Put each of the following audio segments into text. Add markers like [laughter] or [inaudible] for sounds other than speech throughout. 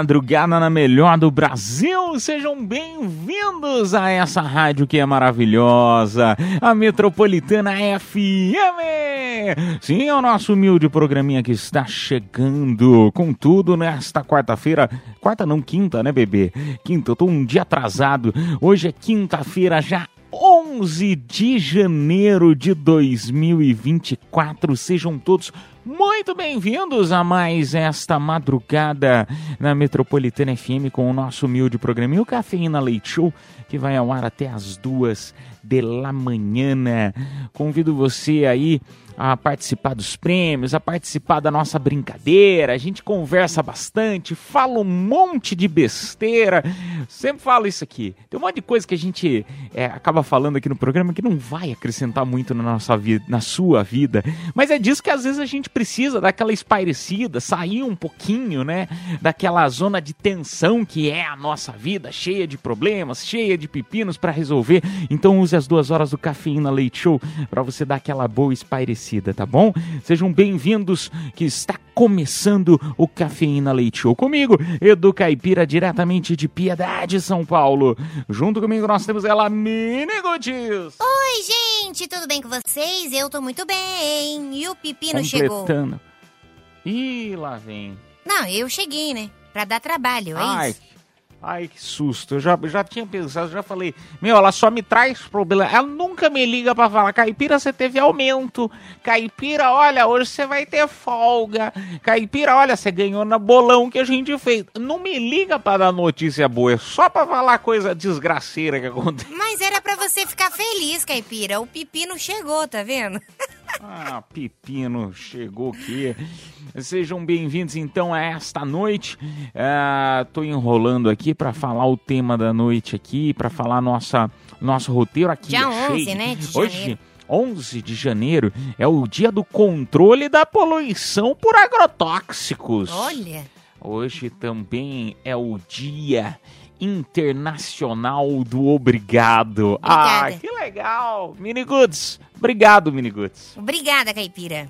Madrugada na melhor do Brasil! Sejam bem-vindos a essa rádio que é maravilhosa, a Metropolitana FM! Sim, é o nosso humilde programinha que está chegando com tudo nesta quarta-feira. Quarta não, quinta, né, bebê? Quinta, eu tô um dia atrasado. Hoje é quinta-feira já 11 de janeiro de 2024. Sejam todos muito bem-vindos a mais esta madrugada na Metropolitana FM com o nosso humilde programinha, o Cafeína Leite Show, que vai ao ar até as duas da manhã. Convido você aí a participar dos prêmios, a participar da nossa brincadeira. A gente conversa bastante, fala um monte de besteira. Sempre falo isso aqui. Tem um monte de coisa que a gente é, acaba falando aqui no programa que não vai acrescentar muito na nossa vida, na sua vida. Mas é disso que às vezes a gente precisa daquela espairecida, sair um pouquinho, né? Daquela zona de tensão que é a nossa vida, cheia de problemas, cheia de pepinos para resolver. Então use as duas horas do Cafeína Leite Show para você dar aquela boa espairecida tá bom? Sejam bem-vindos que está começando o Cafeína Leite Show comigo, Edu Caipira, diretamente de Piedade, São Paulo. Junto comigo nós temos ela, Mini Goodies. Oi, gente, tudo bem com vocês? Eu tô muito bem. E o Pepino chegou? Completando. Ih, lá vem. Não, eu cheguei, né? Pra dar trabalho, é Ai, isso. Ai, que susto. Eu já, já tinha pensado, já falei, meu, ela só me traz problema. Ela nunca me liga pra falar, Caipira, você teve aumento. Caipira, olha, hoje você vai ter folga. Caipira, olha, você ganhou na bolão que a gente fez. Não me liga pra dar notícia boa, é só pra falar coisa desgraceira que acontece. Mas era pra você ficar feliz, Caipira. O Pepino chegou, tá vendo? [laughs] Ah, Pepino, chegou aqui. Sejam bem-vindos então a esta noite. Ah, tô enrolando aqui pra falar o tema da noite aqui, pra falar nossa nosso roteiro aqui. Dia é 11, cheio. né, de Hoje, janeiro. 11 de janeiro, é o dia do controle da poluição por agrotóxicos. Olha. Hoje também é o dia internacional do obrigado. Ah, Obrigada. que legal. Mini Goods. Obrigado, Mini Goods. Obrigada, Caipira.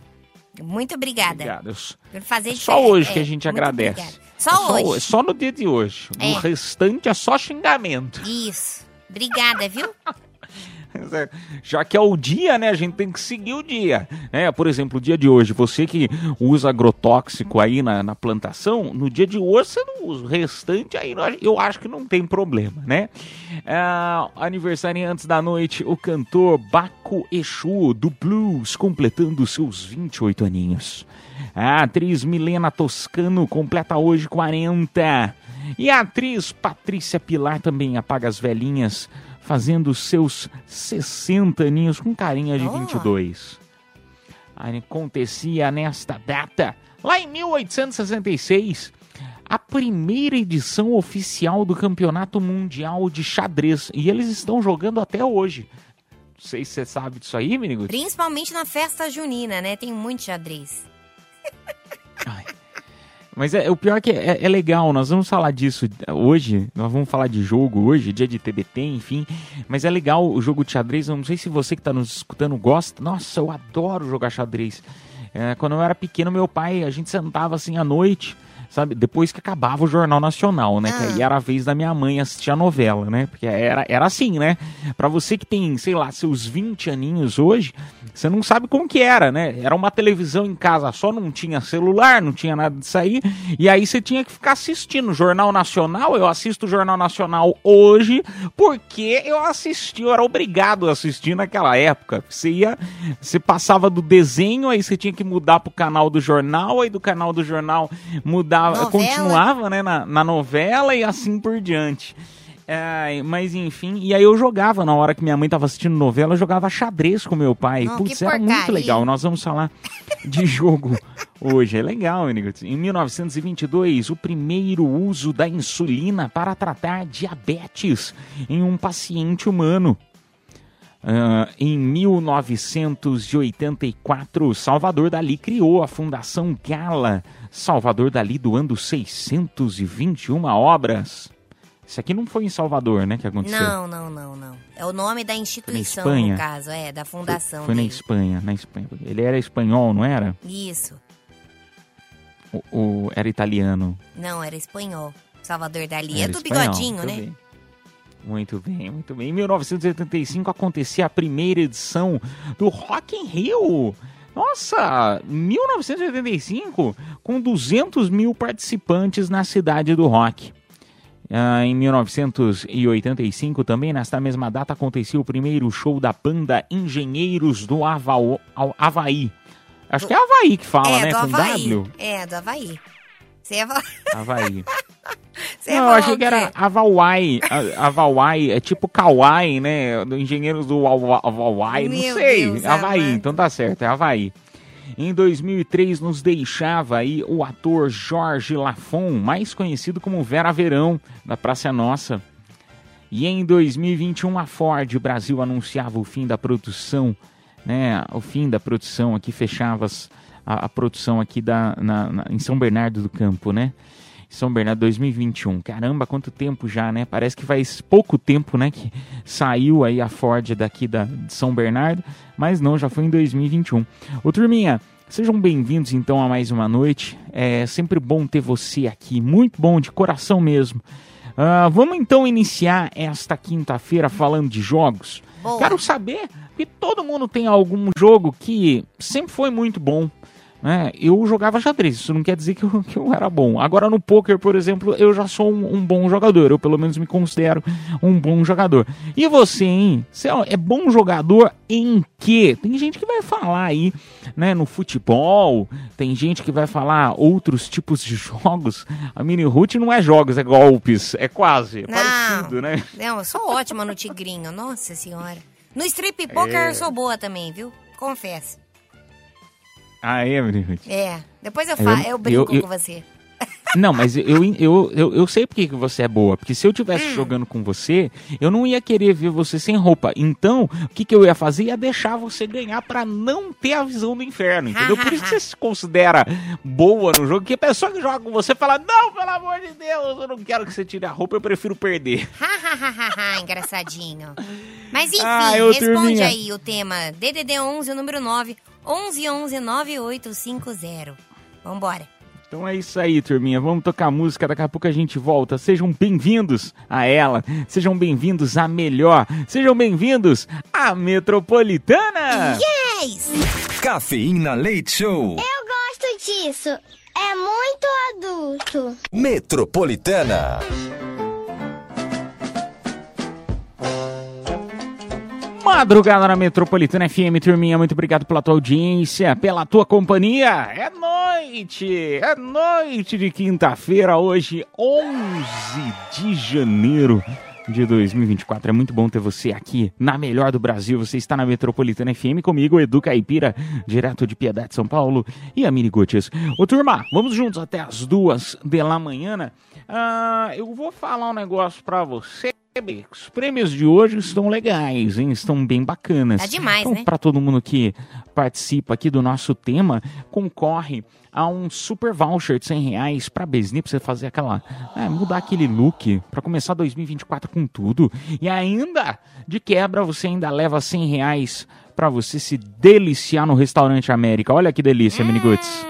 Muito obrigada. Obrigado. Por fazer É só hoje que É, a gente agradece. obrigada. É Só hoje. é só no dia de hoje. É. O restante é só xingamento. Isso. Obrigada, viu? [laughs] [laughs] Já que é o dia, né? A gente tem que seguir o dia. Né? Por exemplo, o dia de hoje, você que usa agrotóxico aí na, na plantação, no dia de hoje você não usa. O restante aí eu acho que não tem problema, né? Ah, aniversário antes da noite, o cantor Baco Exu, do blues, completando seus 28 aninhos. A atriz Milena Toscano completa hoje 40. E a atriz Patrícia Pilar também apaga as velhinhas, fazendo seus 60 aninhos com carinha de Oh. 22. Acontecia nesta data, lá em 1866, a primeira edição oficial do Campeonato Mundial de Xadrez. E eles estão jogando até hoje. Não sei se você sabe disso aí, menino. Principalmente na festa junina, né? Tem muito xadrez. Mas é, o pior é que é, é legal, nós vamos falar disso hoje, nós vamos falar de jogo hoje, dia de TBT, enfim. Mas é legal o jogo de xadrez, eu não sei se você que está nos escutando gosta. Nossa, eu adoro jogar xadrez. É, quando eu era pequeno, meu pai, a gente sentava assim à noite, sabe? Depois que acabava o Jornal Nacional, né? Que Ah. aí era a vez da minha mãe assistir a novela, né? Porque era, era assim, né? Pra você que tem, sei lá, seus 20 aninhos hoje, você não sabe como que era, né? Era uma televisão em casa só, não tinha celular, não tinha nada disso aí. E aí você tinha que ficar assistindo o Jornal Nacional. Eu assisto o Jornal Nacional hoje porque eu assisti, eu era obrigado a assistir naquela época. Você ia, você passava do desenho, aí você tinha que mudar pro canal do jornal, aí do canal do jornal Novela. continuava, né, na, na novela e assim por diante. É, mas enfim, e aí eu jogava na hora que minha mãe tava assistindo novela, eu jogava xadrez com meu pai. Não, Putz, era muito legal. Nós vamos falar de [laughs] jogo hoje. É legal, amigos. Em 1922, o primeiro uso da insulina para tratar diabetes em um paciente humano. Ah, em 1984, Salvador Dali criou a Fundação Gala. Salvador Dali doando 621 obras. Isso aqui não foi em Salvador, né, que aconteceu? Não, não, não, não. É o nome da instituição, Espanha? no caso, é, da fundação Foi na dele. Espanha, na Espanha. Ele era espanhol, não era? Isso. O, o- era italiano. Não, era espanhol. Salvador Dali. Era é do espanhol, bigodinho, muito né? bem. Muito bem, muito bem. Em 1985 acontecia a primeira edição do Rock in Rio. Nossa, 1985, com 200 mil participantes na cidade do rock. Ah, em 1985, também nesta mesma data, acontecia o primeiro show da banda Engenheiros do Ao- Havaí. Acho que é Havaí que fala, é, né? Com Havaí. W. É, do Havaí. Você ia falar. Havaí. [laughs] Você Não, eu achei que era? Avawai. Avawai é tipo Kauai, né? Do Engenheiros do Awa- Avawai. Não sei. Deus Havaí, então tá certo, é Havaí. Em 2003 nos deixava aí o ator Jorge Lafon, mais conhecido como Vera Verão, da Praça Nossa. E em 2021 a Ford Brasil anunciava o fim da produção, né? O fim da produção aqui fechava as- a, a produção aqui da, na- na- em São Bernardo do Campo, né? São Bernardo 2021. Caramba, quanto tempo já, né? Parece que faz pouco tempo, né, que saiu aí a Ford daqui da, de São Bernardo, mas não, já foi em 2021. Ô turminha, sejam bem-vindos então a mais uma noite. É sempre bom ter você aqui, muito bom, de coração mesmo. Ah, vamos então iniciar esta quinta-feira falando de jogos. Boa. Quero saber que todo mundo tem algum jogo que sempre foi muito bom. Né? Eu jogava xadrez, isso não quer dizer que eu, [laughs] que eu era bom. Agora no poker, por exemplo, eu já sou um, um bom jogador. Eu pelo menos me considero um bom jogador. E você, hein? Você é bom jogador em quê? Tem gente que vai falar aí, né, no futebol. Tem gente que vai falar outros tipos de [laughs] jogos. A mini root não é jogos, é golpes. É quase, é Não. parecido, né? Não, eu sou ótima no tigrinho, nossa senhora. No strip poker eu sou boa também, viu? Confesso. Ah, é, root. É. Depois eu, fa Eu- eu, brinco eu- eu- com você. [laughs] Não, mas eu, eu, eu, eu sei porque que você é boa. Porque se eu tivesse jogando com você, eu não ia querer ver você sem roupa. Então, o que, que eu ia fazer? Ia deixar você ganhar pra não ter a visão do inferno, entendeu? Por isso que [laughs] você se considera boa no jogo. Que a pessoa que joga com você fala: Não, pelo amor de Deus, eu não quero que você tire a roupa, eu prefiro perder. [laughs] Engraçadinho. Mas enfim, Ah, responde turminha. aí o tema DDD 11, o número 9, 11 11 9850. Vambora. Então é isso aí, turminha. Vamos tocar música, daqui a pouco a gente volta. Sejam bem-vindos a ela, sejam bem-vindos à melhor, sejam bem-vindos à Metropolitana! Yes! Cafeína Leite Show. Eu gosto disso. É muito adulto. Metropolitana. Madrugada na Metropolitana FM, turminha, muito obrigado pela tua audiência, pela tua companhia. É noite, é noite de quinta-feira, hoje, 11 de janeiro de 2024. É muito bom ter você aqui na melhor do Brasil. Você está na Metropolitana FM comigo, Edu Caipira, direto de Piedade, São Paulo, e a Mini Gotias. Ô turma, vamos juntos até as duas de la manhã. né? Ah, eu vou falar um negócio pra você. Os prêmios de hoje estão legais, hein? Estão bem bacanas. Tá demais, então, né? Para todo mundo que participa aqui do nosso tema, concorre a um super voucher de 100 reais pra Besni, pra você fazer aquela. é, mudar aquele look, pra começar 2024 com tudo. E ainda, de quebra, você ainda leva 100 reais pra você se deliciar no restaurante América. Olha que delícia, Miniguts.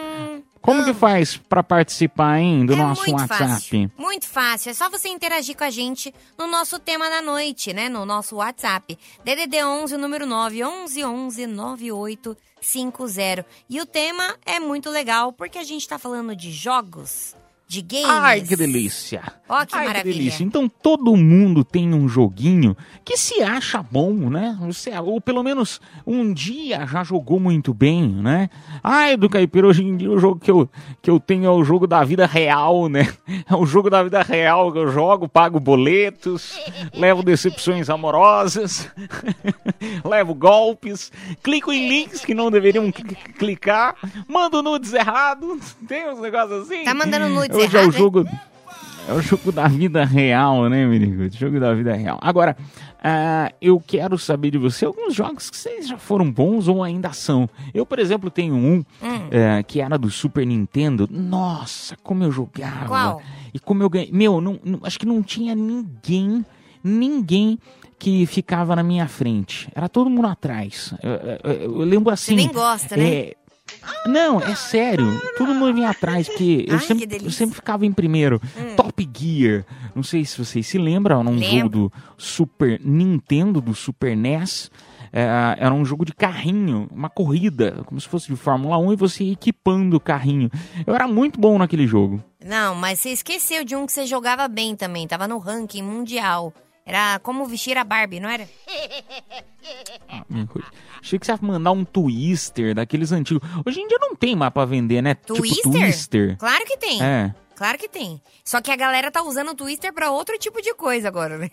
Como que faz pra participar, hein, do é nosso muito WhatsApp? Fácil, muito fácil. É só você interagir com a gente no nosso tema da noite, né? No nosso WhatsApp. DDD 11, o número 9, 11 11 9850. E o tema é muito legal porque a gente tá falando de jogos, de games. Ai, que delícia! Ó, que Ai, maravilha. delícia. Então todo mundo tem um joguinho que se acha bom, né? Você, ou pelo menos um dia já jogou muito bem, né? Ai, do Caipira, hoje em dia o jogo que eu, que eu tenho é o jogo da vida real, né? É o jogo da vida real que eu jogo, pago boletos, [laughs] levo decepções amorosas, [laughs] levo golpes, clico em links que não deveriam cl- clicar, mando nudes errados, [laughs] tem uns negócios assim. Tá mandando nudes Hoje é o errado, hein? jogo. É o jogo da vida real, né, menino? O jogo da vida real. Agora, ah, eu quero saber de você alguns jogos que vocês já foram bons ou ainda são. Eu, por exemplo, tenho um Hum. eh, que era do Super Nintendo. Nossa, como eu jogava. Qual? E como eu ganhei. Meu, não, não- acho que não tinha ninguém, ninguém que ficava na minha frente. Era todo mundo atrás. Eu, eu- eu lembro assim. nem gosta, né? é, não, é sério. Todo mundo vinha atrás, porque eu Ai, sempre, eu sempre ficava em primeiro. Top Gear. Não sei se vocês se lembram, era um Lembro. jogo do Super Nintendo, do Super NES. É, era um jogo de carrinho, uma corrida, como se fosse de Fórmula 1, e você equipando o carrinho. Eu era muito bom naquele jogo. Não, mas você esqueceu de um que você jogava bem também. Tava no ranking mundial. Era como vestir a Barbie, não era? [laughs] Ah, minha coisa. Achei que você ia mandar um Twister daqueles antigos. Hoje em dia não tem mais pra vender, né? Tipo Twister? Twister. Claro que tem. É. Claro que tem. Só que a galera tá usando o Twister pra outro tipo de coisa agora, né?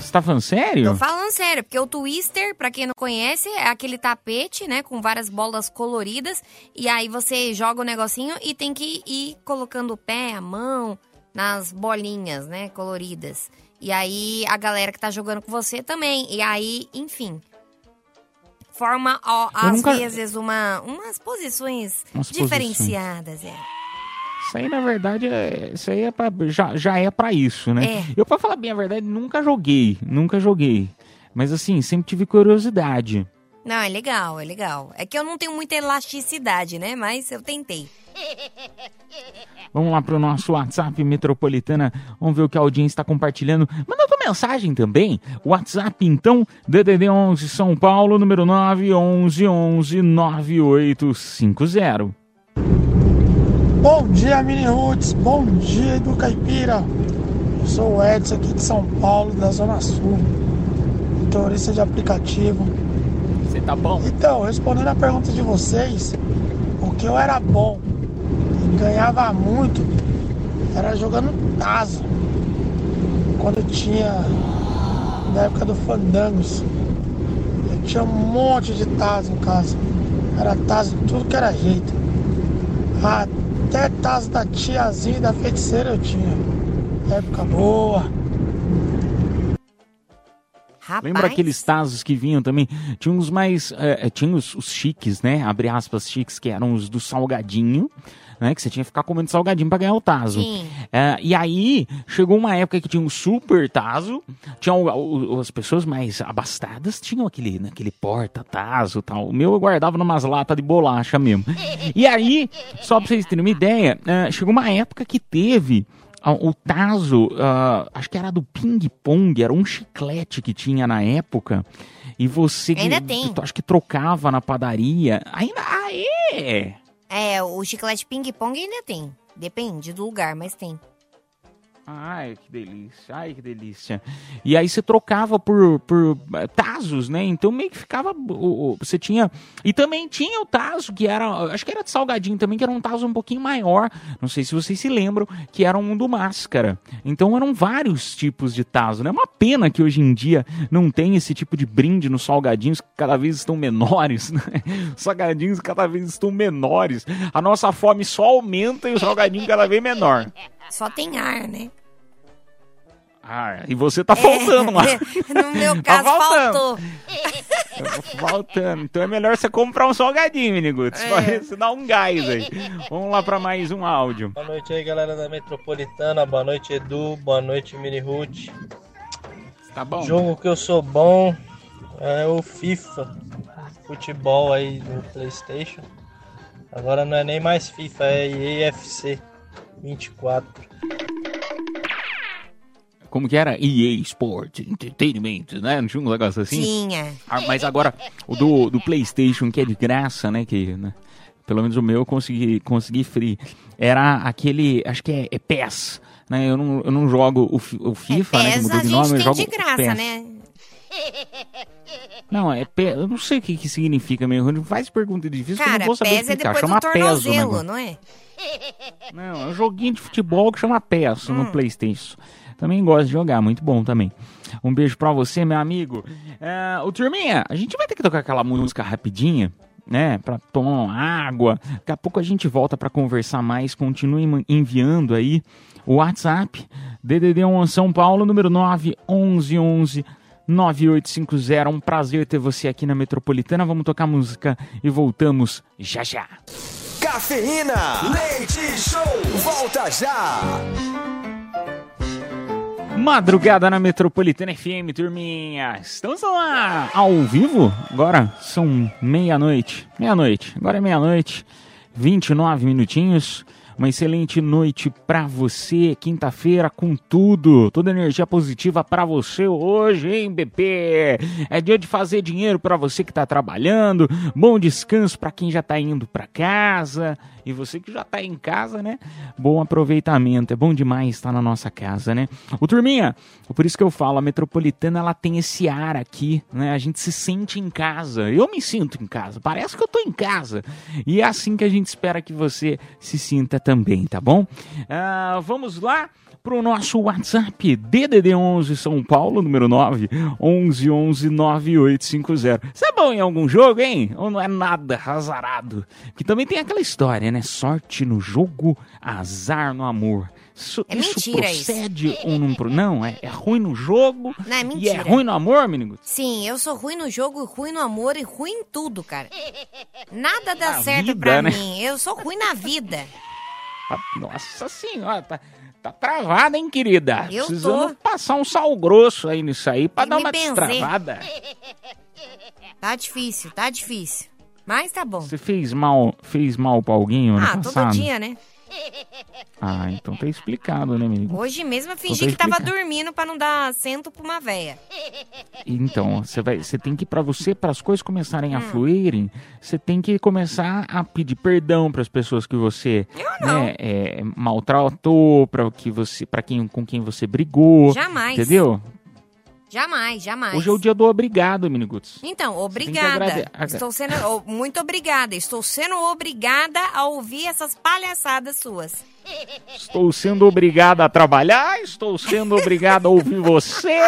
Você tá falando sério? Tô falando sério, porque o Twister, pra quem não conhece, é aquele tapete, né, com várias bolas coloridas, e aí você joga o negocinho e tem que ir colocando o pé, a mão nas bolinhas, né, coloridas. E aí a galera que tá jogando com você também. E aí, enfim, forma ó, às nunca- vezes uma umas posições Umas diferenciadas, é. Isso aí, na verdade, é, isso aí é pra, já, já é pra isso, né? É. Eu, pra falar bem a verdade, nunca joguei. Nunca joguei. Mas, assim, sempre tive curiosidade. Não, é legal, é legal. É que eu não tenho muita elasticidade, né? Mas eu tentei. [laughs] Vamos lá pro nosso WhatsApp Metropolitana. Vamos ver o que a audiência está compartilhando. Manda tua mensagem também. WhatsApp, então, DDD 11 São Paulo, número 9 11 11 9850. Bom dia, Mini Roots. Bom dia, Edu Caipira. Eu sou o Edson aqui de São Paulo, da Zona Sul. Motorista de aplicativo. Você tá bom? Então, respondendo a pergunta de vocês, o que eu era bom e ganhava muito era jogando Tazo. Quando eu tinha, na época do Fandangos, eu tinha um monte de Tazo em casa. Era Tazo de tudo que era jeito. Até Tazo da tiazinha e da feiticeira eu tinha. Época boa. Rapaz. Lembra aqueles tazos que vinham também? Tinha uns mais. é, tinha os, os chiques, né? Abre aspas, chiques, que eram os do salgadinho, né? Que você tinha que ficar comendo salgadinho pra ganhar o tazo. Sim. É, e aí, chegou uma época que tinha um super tazo, tinha o- o- as pessoas mais abastadas tinham aquele, né, aquele porta-tazo e tal. O meu eu guardava numas latas de bolacha mesmo. [laughs] E aí, só pra vocês terem uma ideia, chegou uma época que teve o tazo, ah, acho que era do ping-pong, era um chiclete que tinha na época. E você, Ainda tem. acho que trocava na padaria. Ainda, ah, é? É, o chiclete ping-pong ainda tem. Depende do lugar, mas tem. Ai, que delícia, ai, que delícia. E aí você trocava por, por eh, tazos, né? Então meio que ficava. Você tinha. E também tinha o tazo, que era. Acho que era de salgadinho também, que era um tazo um pouquinho maior. Não sei se vocês se lembram, que era um do máscara. Então eram vários tipos de tazo, né? Uma pena que hoje em dia não tem esse tipo de brinde nos salgadinhos, que cada vez estão menores, [laughs] né? Os salgadinhos cada vez estão menores. A nossa fome só aumenta e o salgadinho cada vez menor. [laughs] Só tem ar, né? Ah, e você tá faltando [laughs] lá. no meu Tá caso, faltando. faltou. Faltando. Então é melhor você comprar um salgadinho, Miniguts. É. Você dá um gás aí. Vamos lá pra mais um áudio. Boa noite aí, galera da Metropolitana. Boa noite, Edu. Boa noite, Mini Root. Tá bom? Jogo que eu sou bom é o FIFA. Futebol aí do PlayStation. Agora não é nem mais FIFA, é EFC 24. Como que era? EA Sport Entertainment, né? Não tinha um negócio assim? Tinha. Ah, mas agora, o do, do PlayStation, que é de graça, né? Que, né, pelo menos o meu eu consegui, consegui free. Era aquele, acho que é, é PES. Né? Eu, não, eu não jogo o, o FIFA, né? Que PES mudou de nome, eu jogo de graça, PES. né? [laughs] Não, é PES. Eu não sei o que, que significa mesmo. Não faz pergunta difícil que eu Cara, não vou saber PES é explicar. depois Chama do o tornozelo, não é? Não, é um joguinho de futebol que chama PES Hum. no Playstation. Também gosto de jogar, muito bom também. Um beijo pra você, meu amigo. É, ô, Turminha, a gente vai ter que tocar aquela música rapidinha, né? Pra tomar uma água. Daqui a pouco a gente volta pra conversar mais. Continue enviando aí o WhatsApp. DDD1 São Paulo, número 911 9850. Um prazer ter você aqui na Metropolitana. Vamos tocar música e voltamos já já. Cafeína, leite show, volta já. Madrugada na Metropolitana FM, turminha. Estamos lá ao vivo. Agora são meia-noite. Meia-noite. Agora é meia-noite. 29 minutinhos. Uma excelente noite pra você. Quinta-feira com tudo. Toda energia positiva pra você hoje, hein, BP? É dia de fazer dinheiro pra você que tá trabalhando. Bom descanso pra quem já tá indo pra casa. E você que já tá em casa, né? Bom aproveitamento. É bom demais estar na nossa casa, né? O Turminha, por isso que eu falo, a Metropolitana ela tem esse ar aqui, né? A gente se sente em casa. Eu me sinto em casa. Parece que eu tô em casa. E é assim que a gente espera que você se sinta também, tá bom? Ah, vamos lá pro nosso WhatsApp DDD11 São Paulo, número 9 11 11 9850. Você é bom em algum jogo, hein? Ou não é nada azarado? Que também tem aquela história, né? Sorte no jogo, azar no amor. Isso, É isso mentira isso. procede ou não? Não, é, é ruim no jogo Não, é e é mentira. ruim no amor, menino? Sim, eu sou ruim no jogo, ruim no amor e ruim em tudo, cara. Nada dá Na certo vida, pra né? mim. Eu sou ruim na vida. Ah, Nossa senhora, tá, tá travada, hein, querida? Eu Precisamos tô. passar um sal grosso aí nisso aí pra Tem dar uma benzer. destravada. Tá difícil, tá difícil. Mas tá bom. Você fez mal, fez mal pra alguém ano Ah, todo dia, né? [laughs] Ah, então tá explicado, né, menino? Hoje mesmo eu fingi Tô que tava dormindo pra não dar assento pra uma véia. Então, você vai, você tem que para você, para as coisas começarem a Hum. fluírem, você tem que começar a pedir perdão para as pessoas que você, né, é, maltratou, para que você, para quem com quem você brigou, Jamais. entendeu? Jamais, jamais. Hoje é o dia do obrigado, Miniguts. Então, obrigada. Estou sendo. oh, muito obrigada. Estou sendo obrigada a ouvir essas palhaçadas suas. Estou sendo obrigado a trabalhar, estou sendo obrigado a ouvir você,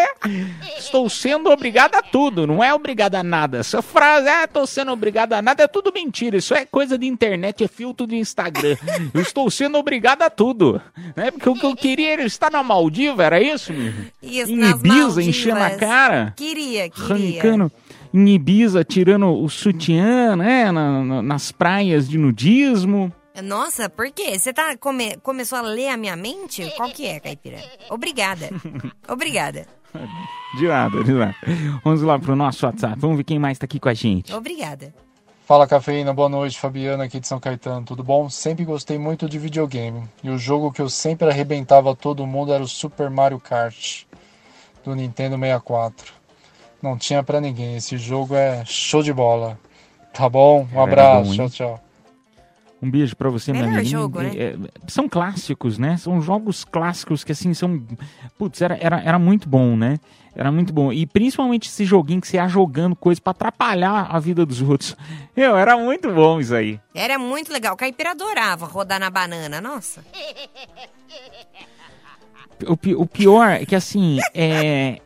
estou sendo obrigado a tudo, não é obrigado a nada. Essa frase, ah, estou sendo obrigado a nada, é tudo mentira. Isso é coisa de internet, é filtro de Instagram. Eu estou sendo obrigado a tudo. Né? Porque o que eu queria era estar na Maldiva, era isso? Isso, Em Ibiza, enchendo a cara, Queria, queria. arrancando em Ibiza, tirando o sutiã, né? na- na- nas praias de nudismo. Nossa, por quê? Você tá come- começou a ler a minha mente? Qual que é, Caipira? Obrigada. [laughs] Obrigada. De nada, de nada. Vamos lá pro nosso WhatsApp. Vamos ver quem mais tá aqui com a gente. Obrigada. Fala cafeína, boa noite, Fabiana aqui de São Caetano, tudo bom? Sempre gostei muito de videogame e o jogo que eu sempre arrebentava todo mundo era o Super Mario Kart do Nintendo 64. Não tinha pra ninguém, esse jogo é show de bola. Tá bom? Um Era abraço, tchau, tchau. Um beijo pra você, Melhor minha amiga. jogo, né? É, é, são clássicos, né? São jogos clássicos que, assim, são... Putz, era, era, era muito bom, né? Era muito bom. E principalmente esse joguinho que você ia jogando coisa pra atrapalhar a vida dos [laughs] outros. Eu, era muito bom isso aí. Era muito legal. Caipira adorava rodar na banana. Nossa. O, o pior é que, assim, é...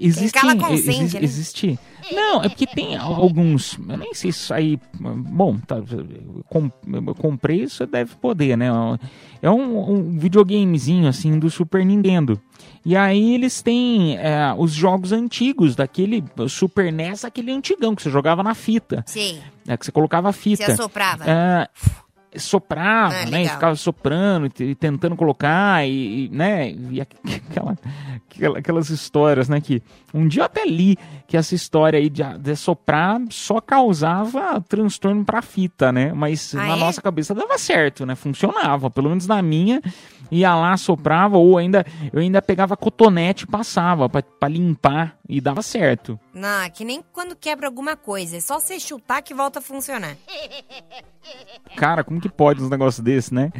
Existem, cala consente, exi- né? existe... Não, é porque tem alguns... Eu nem sei se isso aí... Bom, tá, com, eu comprei, isso deve poder, né? É um, um videogamezinho, assim, do Super Nintendo. E aí eles têm é, os jogos antigos, daquele Super NES, aquele antigão que você jogava na fita. Sim. né, que você colocava a Você fita. assoprava. Ah, soprava, Ah, né? E ficava soprando e, te- tentando colocar e, e, né? E aqu- [laughs] aquela, aquela- aquelas histórias, né? Que um dia eu até li que essa história aí de, de soprar só causava transtorno pra fita, né? Mas Ah, na é? nossa cabeça dava certo, né? Funcionava, pelo menos na minha ia lá, soprava, ou ainda eu ainda pegava cotonete e passava pra limpar e dava certo. Não, que nem quando quebra alguma coisa. É só você chutar que volta a funcionar. Cara, como que pode uns negócios desse, né?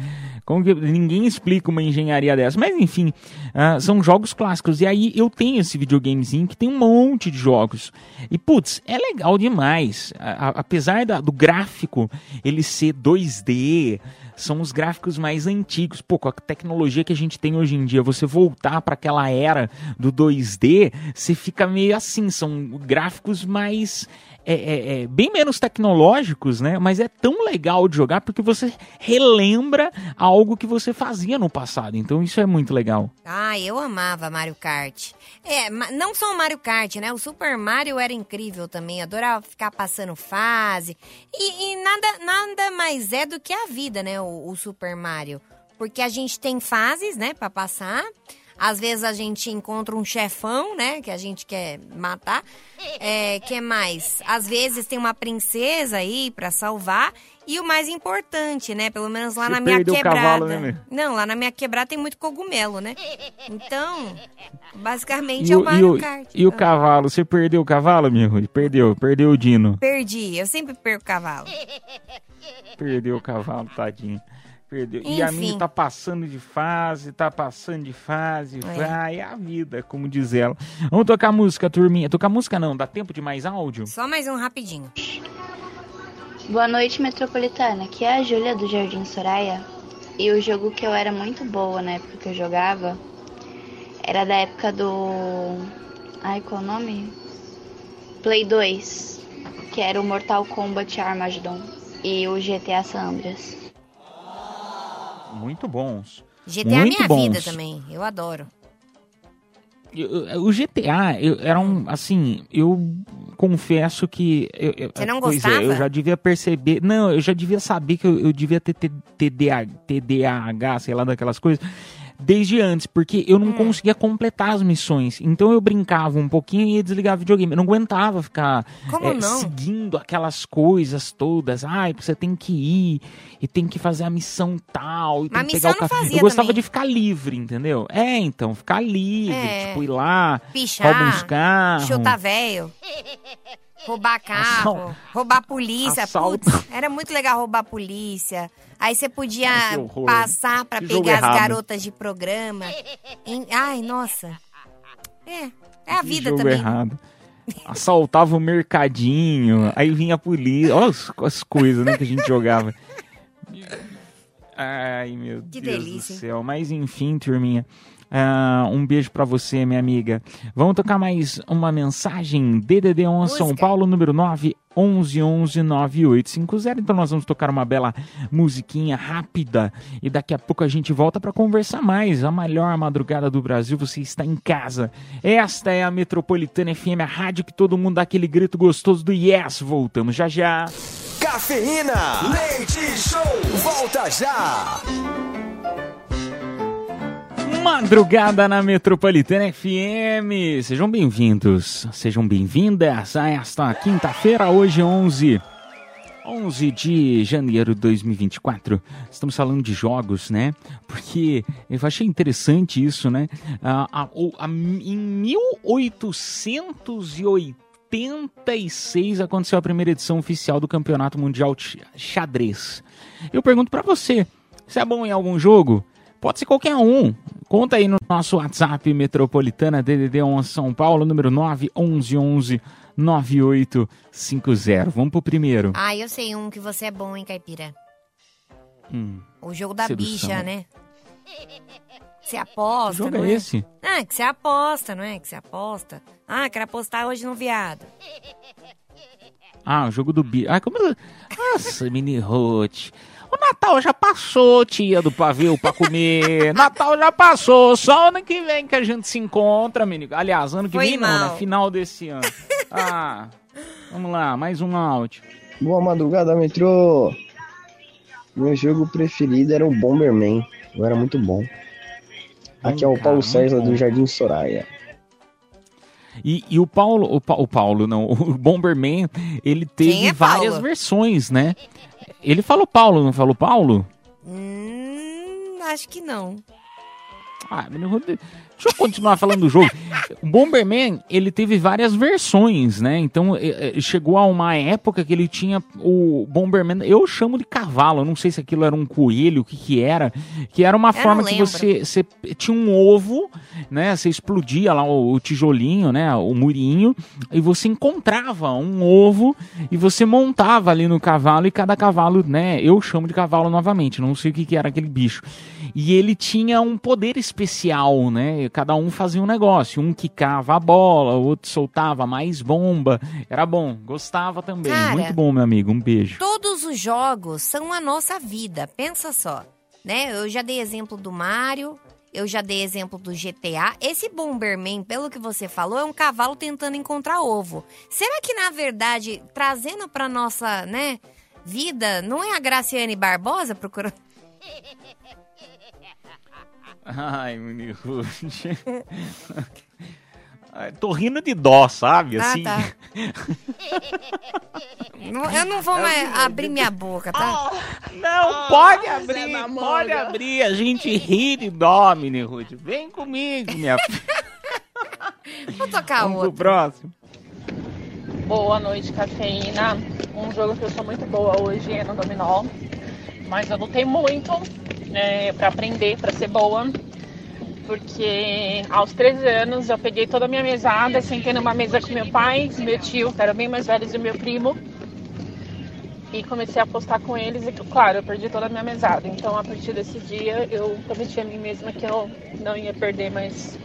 Como que ninguém explica uma engenharia dessa? Mas enfim, ah, são jogos clássicos. E aí eu tenho esse videogamezinho que tem um monte de jogos. E putz, é legal demais. A- a- apesar da- do gráfico ele ser 2D, são os gráficos mais antigos. Pô, com a tecnologia que a gente tem hoje em dia, você voltar para aquela era do 2D, você fica meio assim. São gráficos mais é, é- é bem menos tecnológicos, né? Mas é tão legal de jogar porque você relembra algo que você fazia no passado. Então isso é muito legal. Ah, eu amava Mario Kart. É, não só o Mario Kart, né? O Super Mario era incrível também. Adorava ficar passando fase. E, e nada, nada mais é do que a vida, né? O, o Super Mario. Porque a gente tem fases, né? Pra passar. Às vezes a gente encontra um chefão, né? Que a gente quer matar. É, que mais? Às vezes tem uma princesa aí pra salvar. E o mais importante, né? Pelo menos lá Você na minha quebrada. cavalo, né? Não, lá na minha quebrada tem muito cogumelo, né? Então, basicamente E é o o, e, Mario o, Kart. e o cavalo? Você perdeu o cavalo, meu? Perdeu, perdeu o Dino. Perdi, eu sempre perco o cavalo. Perdeu o cavalo, tadinho. Perdeu. E a Enfim. minha tá passando de fase, tá passando de fase, É. vai, é a vida, como diz ela. Vamos tocar música, turminha. Tocar música não, dá tempo de mais áudio? Só mais um rapidinho. Boa noite, Metropolitana. Aqui é a Júlia do Jardim Soraya. E o jogo que eu era muito boa na época que eu jogava era da época do. Ai, qual é o nome? Play 2. Que era o Mortal Kombat Armageddon. E o GTA San Andreas. Muito bons. GTA é Muito minha bons. vida também, eu adoro. O GTA eu- era um. Assim, eu confesso que. Eu, eu- Você não pois gostava? É, eu já devia perceber. Não, eu já devia saber que eu, eu devia ter TDAH, sei lá, daquelas coisas. Desde antes, porque eu não conseguia completar as missões. Então eu brincava um pouquinho e ia desligar o videogame. Eu não aguentava ficar é, não? seguindo aquelas coisas todas. Ai, você tem que ir e tem que fazer a missão tal. E Mas tem que pegar o fazia Eu gostava também. de ficar livre, entendeu? É, então, ficar livre. É. Tipo, ir lá, Pichar, uns carros. chutar velho, [laughs] roubar carro, Assal- roubar polícia. Assalto. Putz, era muito legal roubar polícia. Aí você podia Ai, passar jogo pegar as errado. garotas de programa. Ai, nossa. É, é a Que vida jogo também. errado. Assaltava o mercadinho, aí vinha a polícia. Olha as, as coisas né, que a gente jogava. [laughs] Ai, meu Que Deus delícia, do hein? céu. Mas enfim, turminha. Ah, um beijo pra você, minha amiga. Vamos tocar mais uma mensagem. DDD 11 São. Paulo, número 9 11 11 9850. Então nós vamos tocar uma bela musiquinha rápida e daqui a pouco a gente volta pra conversar mais. A melhor madrugada do Brasil, você está em casa. Esta é a Metropolitana FM, a rádio que todo mundo dá aquele grito gostoso do Yes. Voltamos já já. Cafeína, leite show, volta já. Madrugada na Metropolitana FM. Sejam bem-vindos, sejam bem-vindas a esta quinta-feira, hoje 11 11 de janeiro de 2024. Estamos falando de jogos, né? Porque eu achei interessante isso, né? Ah, a- em 1886 aconteceu a primeira edição oficial do Campeonato Mundial de Xadrez. Eu pergunto pra você, você é bom em algum jogo? Pode ser qualquer um. Conta aí no nosso WhatsApp Metropolitana DDD 11 São Paulo, número 911 9850. Vamos pro primeiro. Ah, eu sei um que você é bom, hein, Caipira? Hum, O jogo da Sedução. bicha, né? Você que aposta, jogo não é é? esse? Ah, que você aposta, não é? Que você aposta. Ah, quero apostar hoje no viado. Ah, o jogo do bi. Ah, como. Nossa, mini hot. O Natal já passou, tia do pavio pra comer. [laughs] Natal já passou. Só ano que vem que a gente se encontra, menino. Aliás, ano que Foi vem não, mal. né? Final desse ano. Ah, vamos lá, mais um áudio. Boa madrugada, metrô. Meu jogo preferido era o Bomberman. Eu era muito bom. Aqui é o Paulo César do Jardim Soraya. E, e o Paulo, o, Pa- o Paulo, não, [laughs] o Bomberman, ele teve é várias Paulo? versões, né? Ele falou Paulo, não falou Paulo? Hum, acho que não. Ah, menino, Rodrigo, deixa eu continuar falando do jogo. O Bomberman, ele teve várias versões, né? Então, eh, eh, chegou a uma época que ele tinha o Bomberman, eu chamo de cavalo, eu não sei se aquilo era um coelho, o que que era, que era uma Eu forma que você, você tinha um ovo, né? Você explodia lá o, o tijolinho, né? O murinho, e você encontrava um ovo e você montava ali no cavalo e cada cavalo, né? Eu chamo de cavalo novamente, não sei o que que era aquele bicho. E ele tinha um poder especial, né? Cada um fazia um negócio. Um quicava a bola, o outro soltava mais bomba. Era bom, gostava também. Cara, Muito bom, meu amigo. Um beijo. Todos os jogos são a nossa vida, pensa só. Né? Eu já dei exemplo do Mario, eu já dei exemplo do GTA. Esse Bomberman, pelo que você falou, é um cavalo tentando encontrar ovo. Será que, na verdade, trazendo pra nossa, né, vida, não é a Graciane Barbosa procurando... [laughs] Ai, menino. [laughs] Ai, Tô rindo de dó, sabe? Ah, Assim. tá. Não- eu não vou mais [laughs] abrir minha boca, tá? Não, pode abrir, pode abrir. A gente ri de dó, menino Ruth. Vem comigo, minha [laughs] filha. Vou tocar Vamos pro outro. próximo. Boa noite, cafeína. Um jogo que eu sou muito boa hoje é no dominó, mas eu lutei muito é, para aprender, para ser boa, porque aos 13 anos eu peguei toda a minha mesada, sentei numa mesa com meu pai, meu tio, que era bem mais velho do meu primo, e comecei a apostar com eles e, claro, eu perdi toda a minha mesada. Então, a partir desse dia, eu prometi a mim mesma que eu não ia perder mais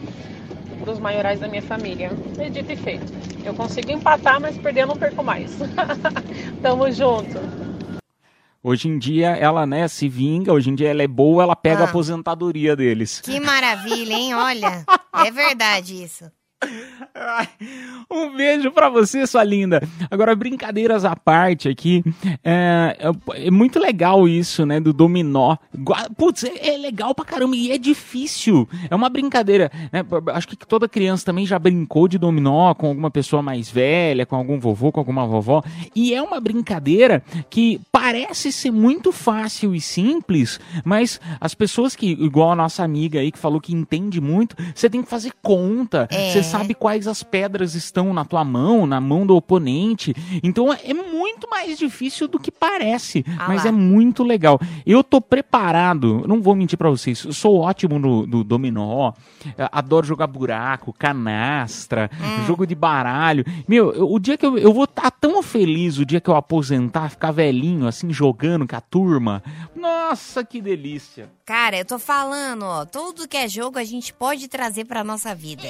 para os maiorais da minha família. E dito e feito. Eu consigo empatar, mas perder eu não perco mais. [laughs] Tamo junto. Hoje em dia ela, né, se vinga, hoje em dia ela é boa, ela pega Ah. a aposentadoria deles. Que maravilha, hein? Olha, [laughs] é verdade isso. Um beijo pra você, sua linda. Agora, brincadeiras à parte aqui, é, é- é muito legal isso, né, do dominó. Putz, é, é legal pra caramba e é difícil. É uma brincadeira, né? Acho que toda criança também já brincou de dominó com alguma pessoa mais velha, com algum vovô, com alguma vovó. E é uma brincadeira que parece ser muito fácil e simples, mas as pessoas que, igual a nossa amiga aí que falou que entende muito, você tem que fazer conta. É. Você sabe quais as pedras estão na tua mão, na mão do oponente. Então é muito mais difícil do que parece, Ah mas lá. é muito legal. Eu tô preparado, não vou mentir pra vocês, sou ótimo no, no dominó, eh, adoro jogar buraco, canastra, Hum. jogo de baralho. Meu, eu- o dia que eu, eu vou estar tão feliz o dia que eu aposentar, ficar velhinho assim jogando com a turma. Nossa, que delícia. Cara, eu tô falando, ó, tudo que é jogo a gente pode trazer pra nossa vida.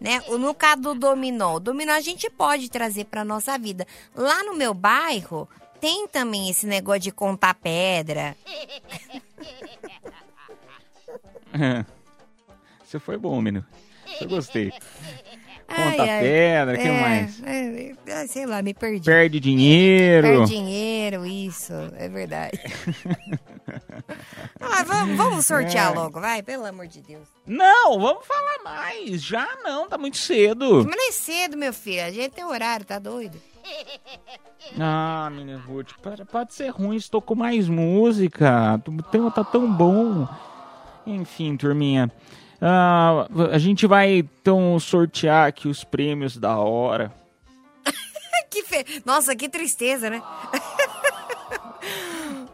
Né? No caso do dominó, o dominó a gente pode trazer pra nossa vida. Lá no meu bairro, tem também esse negócio de contar pedra. [laughs] Você foi bom, menino. Eu gostei. Conta ai. pedra, o que É, mais? é, é, sei lá, me perdi. Perde dinheiro. Perde dinheiro, isso, é verdade. [laughs] ah, vamos, vamos sortear É. logo, vai, pelo amor de Deus. Não, vamos falar mais. Já não, tá muito cedo. Mas não é cedo, meu filho, a gente tem horário, tá doido? [laughs] Ah, menina Ruth, pode, pode ser ruim se tocou mais música. O tema tá tão bom. Enfim, turminha. Ah, a gente vai então sortear aqui os prêmios da hora. [laughs] que fe... Nossa, que tristeza, né? [laughs]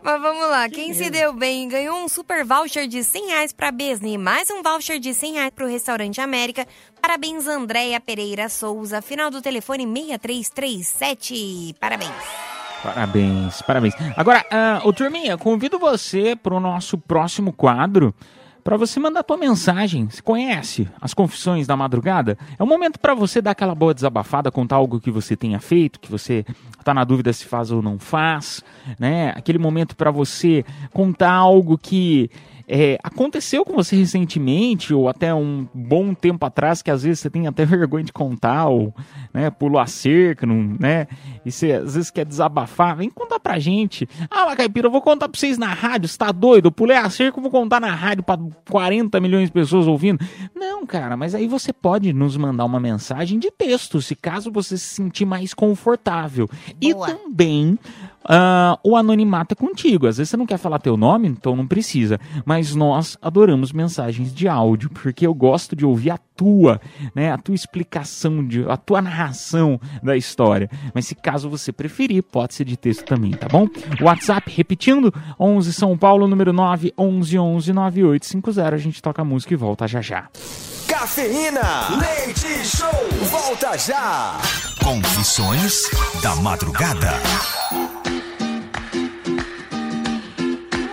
Mas vamos lá, quem se deu bem ganhou um super voucher de 100 reais pra Besni, mais um voucher de 100 reais pro Restaurante América. Parabéns, Andréia Pereira Souza, final do telefone 6337. Parabéns. Parabéns, parabéns. Agora, ah, ô turminha, convido você para o nosso próximo quadro. Para você mandar tua mensagem, você conhece as confissões da madrugada? É um momento para você dar aquela boa desabafada, contar algo que você tenha feito, que você tá na dúvida se faz ou não faz, né? Aquele momento para você contar algo que é, aconteceu com você recentemente, ou até um bom tempo atrás, que às vezes você tem até [laughs] vergonha de contar, ou né, pulou a cerca, não, né? E você às vezes quer desabafar, vem contar pra gente. Ah, Caipira, eu vou contar pra vocês na rádio, você tá doido? Eu pulei a cerca, eu vou contar na rádio pra 40 milhões de pessoas ouvindo. Não, cara, mas aí você pode nos mandar uma mensagem de texto, se caso você se sentir mais confortável. E também ah, o anonimato é contigo. Às vezes você não quer falar teu nome, então não precisa. Mas nós adoramos mensagens de áudio, porque eu gosto de ouvir a tua, né, a tua explicação, de, a tua narração da história. Mas se caso você preferir, pode ser de texto também, tá bom? WhatsApp, repetindo, 11 São Paulo, número 9, 11 11 9850. A gente toca a música e volta já já. Cafeína, leite show, volta já. Confissões da madrugada.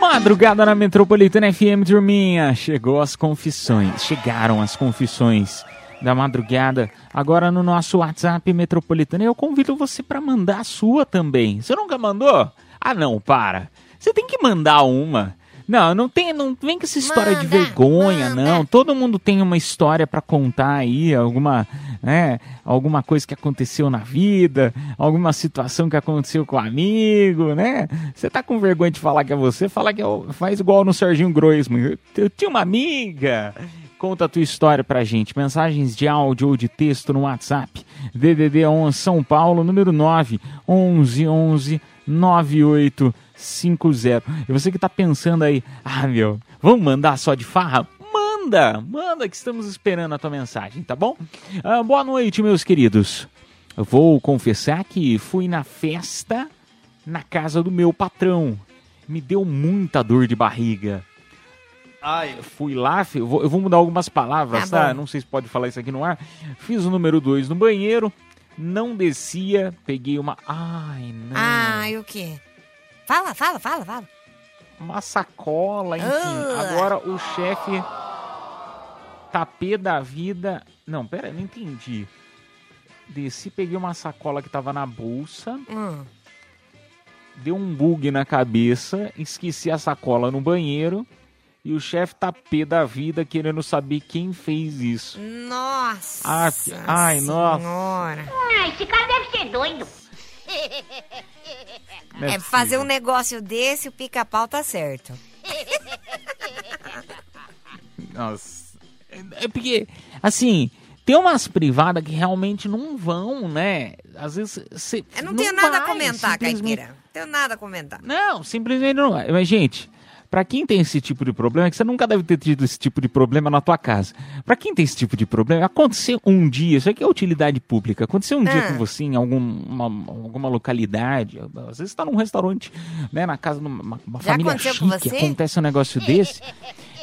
Madrugada na Metropolitana FM, turminha. Chegou as confissões. Chegaram as confissões da madrugada. Agora no nosso WhatsApp Metropolitana. Eu convido você para mandar a sua também. Você nunca mandou? Ah, não, para. Você tem que mandar uma. Não, não tem, não vem com essa história de vergonha, não. Todo mundo tem uma história para contar aí, alguma, né, alguma coisa que aconteceu na vida, alguma situação que aconteceu com um amigo, né? Você tá com vergonha de falar que é você, fala que é, o- faz igual no Serginho Groisman. Eu, eu tinha uma amiga. Conta a tua história pra gente. Mensagens de áudio ou de texto no WhatsApp. DDD 11 São Paulo, número 9 11 11 9850. E você que tá pensando aí, ah, meu, vamos mandar só de farra? Manda, manda que estamos esperando a tua mensagem, tá bom? Ah, boa noite, meus queridos. Eu vou confessar que fui na festa na casa do meu patrão. Me deu muita dor de barriga. Ai, fui lá, eu vou, eu vou mudar algumas palavras, Tá tá? Não sei se pode falar isso aqui no ar. Fiz o número 2 no banheiro, não descia, peguei uma. Ai, não. Ah, e o quê? Fala, fala, fala, fala. Uma sacola, enfim. Ah. Agora o chefe tá pé da vida. Não, pera, não entendi. Desci, peguei uma sacola que tava na bolsa. Hum. Deu um bug na cabeça, esqueci a sacola no banheiro. E o chefe tá pé da vida querendo saber quem fez isso. Nossa. Ah, ai, nossa. Senhora. Ah, esse cara deve ser doido. Não é É fazer um negócio desse, o pica-pau tá certo. Nossa. É porque, assim, tem umas privadas que realmente não vão, né? Às vezes você. Eu não, tenho nada a vai, comentar, simplesmente- Caipira. Não tenho nada a comentar. Não, simplesmente não vai. Mas, gente, pra quem tem esse tipo de problema, é que você nunca deve ter tido esse tipo de problema na tua casa. Pra quem tem esse tipo de problema, aconteceu um dia, isso aqui é utilidade pública, aconteceu um dia Ah. com você em alguma, alguma localidade, às vezes tá num restaurante, né, na casa de uma, uma família chique, acontece um negócio desse,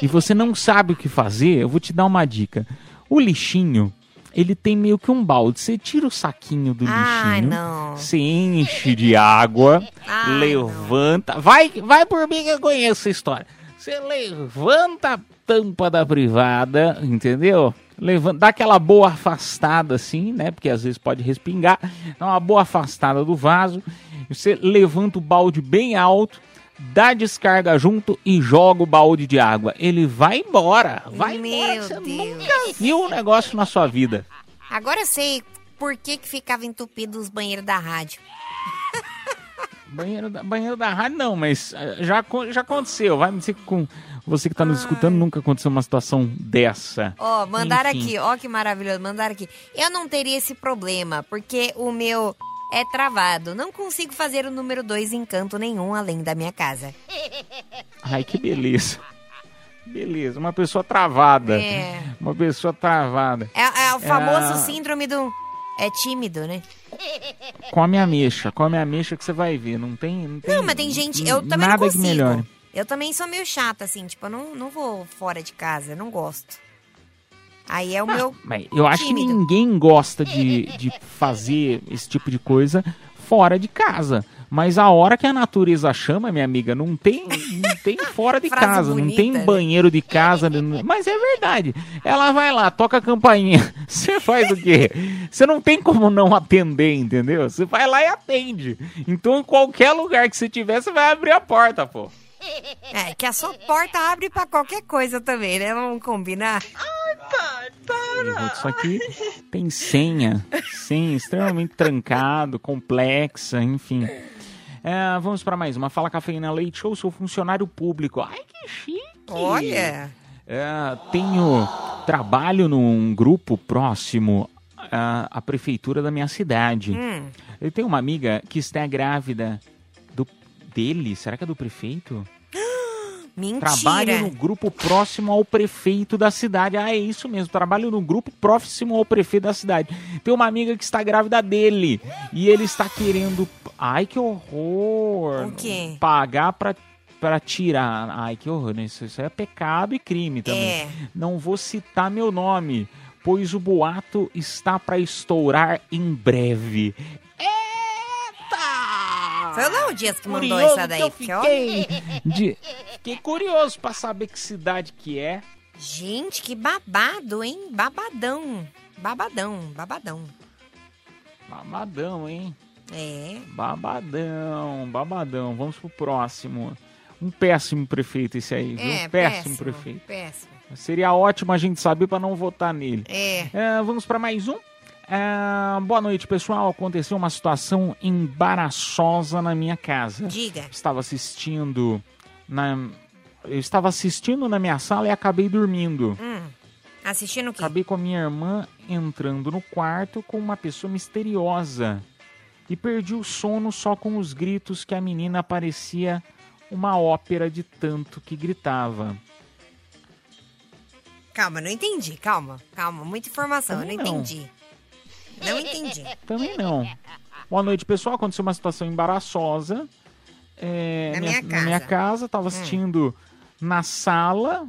e você não sabe o que fazer, eu vou te dar uma dica. O lixinho, ele tem meio que um balde. Você tira o saquinho do lixinho, não. você enche de água, [laughs] levanta. Vai, vai por mim que eu conheço essa história. Você levanta a tampa da privada, entendeu? Levanta, dá aquela boa afastada assim, né? Porque às vezes pode respingar. Dá uma boa afastada do vaso. Você levanta o balde bem alto, dá descarga junto e joga o balde de água. Ele vai embora. Vai embora. que Você nunca viu um negócio na sua vida. Agora eu sei por que, que ficava entupido os banheiros da rádio. Banheiro da, banheiro da rádio não, mas eh, já, já aconteceu. Vai me dizer que com você que tá nos escutando nunca aconteceu uma situação dessa. Ó, mandaram Enfim. aqui, ó que maravilhoso, mandaram aqui. Eu não teria esse problema, porque o meu é travado. Não consigo fazer o número 2 em canto nenhum além da minha casa. Ai, que beleza. Beleza, uma pessoa travada. É. Uma pessoa travada. É, é o famoso Ah. síndrome do. É tímido, né? Come ameixa, come ameixa que você vai ver. Não tem. Não, tem Não, mas tem gente. Eu também nada não que consigo. melhore. Eu também sou meio chata, assim, tipo, eu não, não vou fora de casa, não gosto. Aí é o meu. Mas eu acho tímido. que ninguém gosta de, de fazer esse tipo de coisa fora de casa. Mas a hora que a natureza chama, minha amiga, não tem, não tem [laughs] fora de Frase casa, não bonita, tem né? banheiro de casa. não- Mas é verdade. Ela vai lá, toca a campainha. [laughs] Você faz o quê? Você não tem como não atender, entendeu? Você vai lá e atende. Então, em qualquer lugar que você tiver, você vai abrir a porta, pô. É, que a sua porta abre pra qualquer coisa também, né? Vamos combinar? Isso aqui tem senha, senha extremamente trancado, complexa, enfim. É, vamos para mais uma. Fala Cafeína Leite Show, sou funcionário público. Ai, que chique! Olha! É, tenho trabalho num grupo próximo à, à prefeitura da minha cidade. Hum. Eu tenho uma amiga que está grávida dele. Será que é do prefeito? [gasps] Mentira! Trabalho no grupo próximo ao prefeito da cidade. Ah, é isso mesmo. Trabalho no grupo próximo ao prefeito da cidade. Tem uma amiga que está grávida dele. E ele está querendo. Ai, que horror! O quê? Pagar pra, pra tirar. Ai, que horror. né? Isso, isso é pecado e crime também. É. Não vou citar meu nome, pois o boato está para estourar em breve. Foi o Léo Dias que mandou Curioso essa daí. que eu fiquei, [laughs] de- fiquei curioso pra saber que cidade que é. Gente, que babado, hein? Babadão. Babadão, babadão. Babadão, hein? É. Babadão, babadão. Vamos pro próximo. Um péssimo prefeito esse aí, viu? É, péssimo, péssimo, prefeito. péssimo. Seria ótimo a gente saber pra não votar nele. É. É, vamos para mais um. É, boa noite, pessoal. Aconteceu uma situação embaraçosa na minha casa. Diga. Estava assistindo na eu estava assistindo na minha sala e acabei dormindo. Hum. Assistindo o quê? Acabei com a minha irmã entrando no quarto com uma pessoa misteriosa. E perdi o sono só com os gritos que a menina parecia uma ópera de tanto que gritava. Calma, não entendi. Calma, calma. Muita informação, eu não, não. entendi. Não entendi. Também não. Boa noite, pessoal. Aconteceu uma situação embaraçosa. é, Na minha, minha na casa. minha casa. Tava assistindo na sala.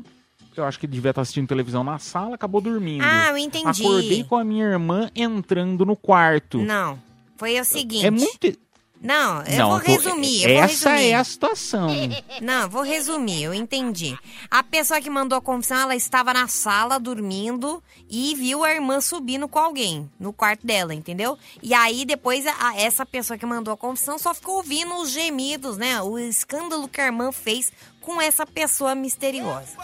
Eu acho que devia estar assistindo televisão na sala. Acabou dormindo. Ah, eu entendi. Acordei com a minha irmã entrando no quarto. Não. Foi o seguinte. É muito. Não, eu Não, vou resumir. Eu vou essa resumir. é a situação. [laughs] Não, vou resumir, eu entendi. A pessoa que mandou a confissão, ela estava na sala dormindo e viu a irmã subindo com alguém no quarto dela, entendeu? E aí depois a- essa pessoa que mandou a confissão só ficou ouvindo os gemidos, né? O escândalo que a irmã fez com essa pessoa misteriosa.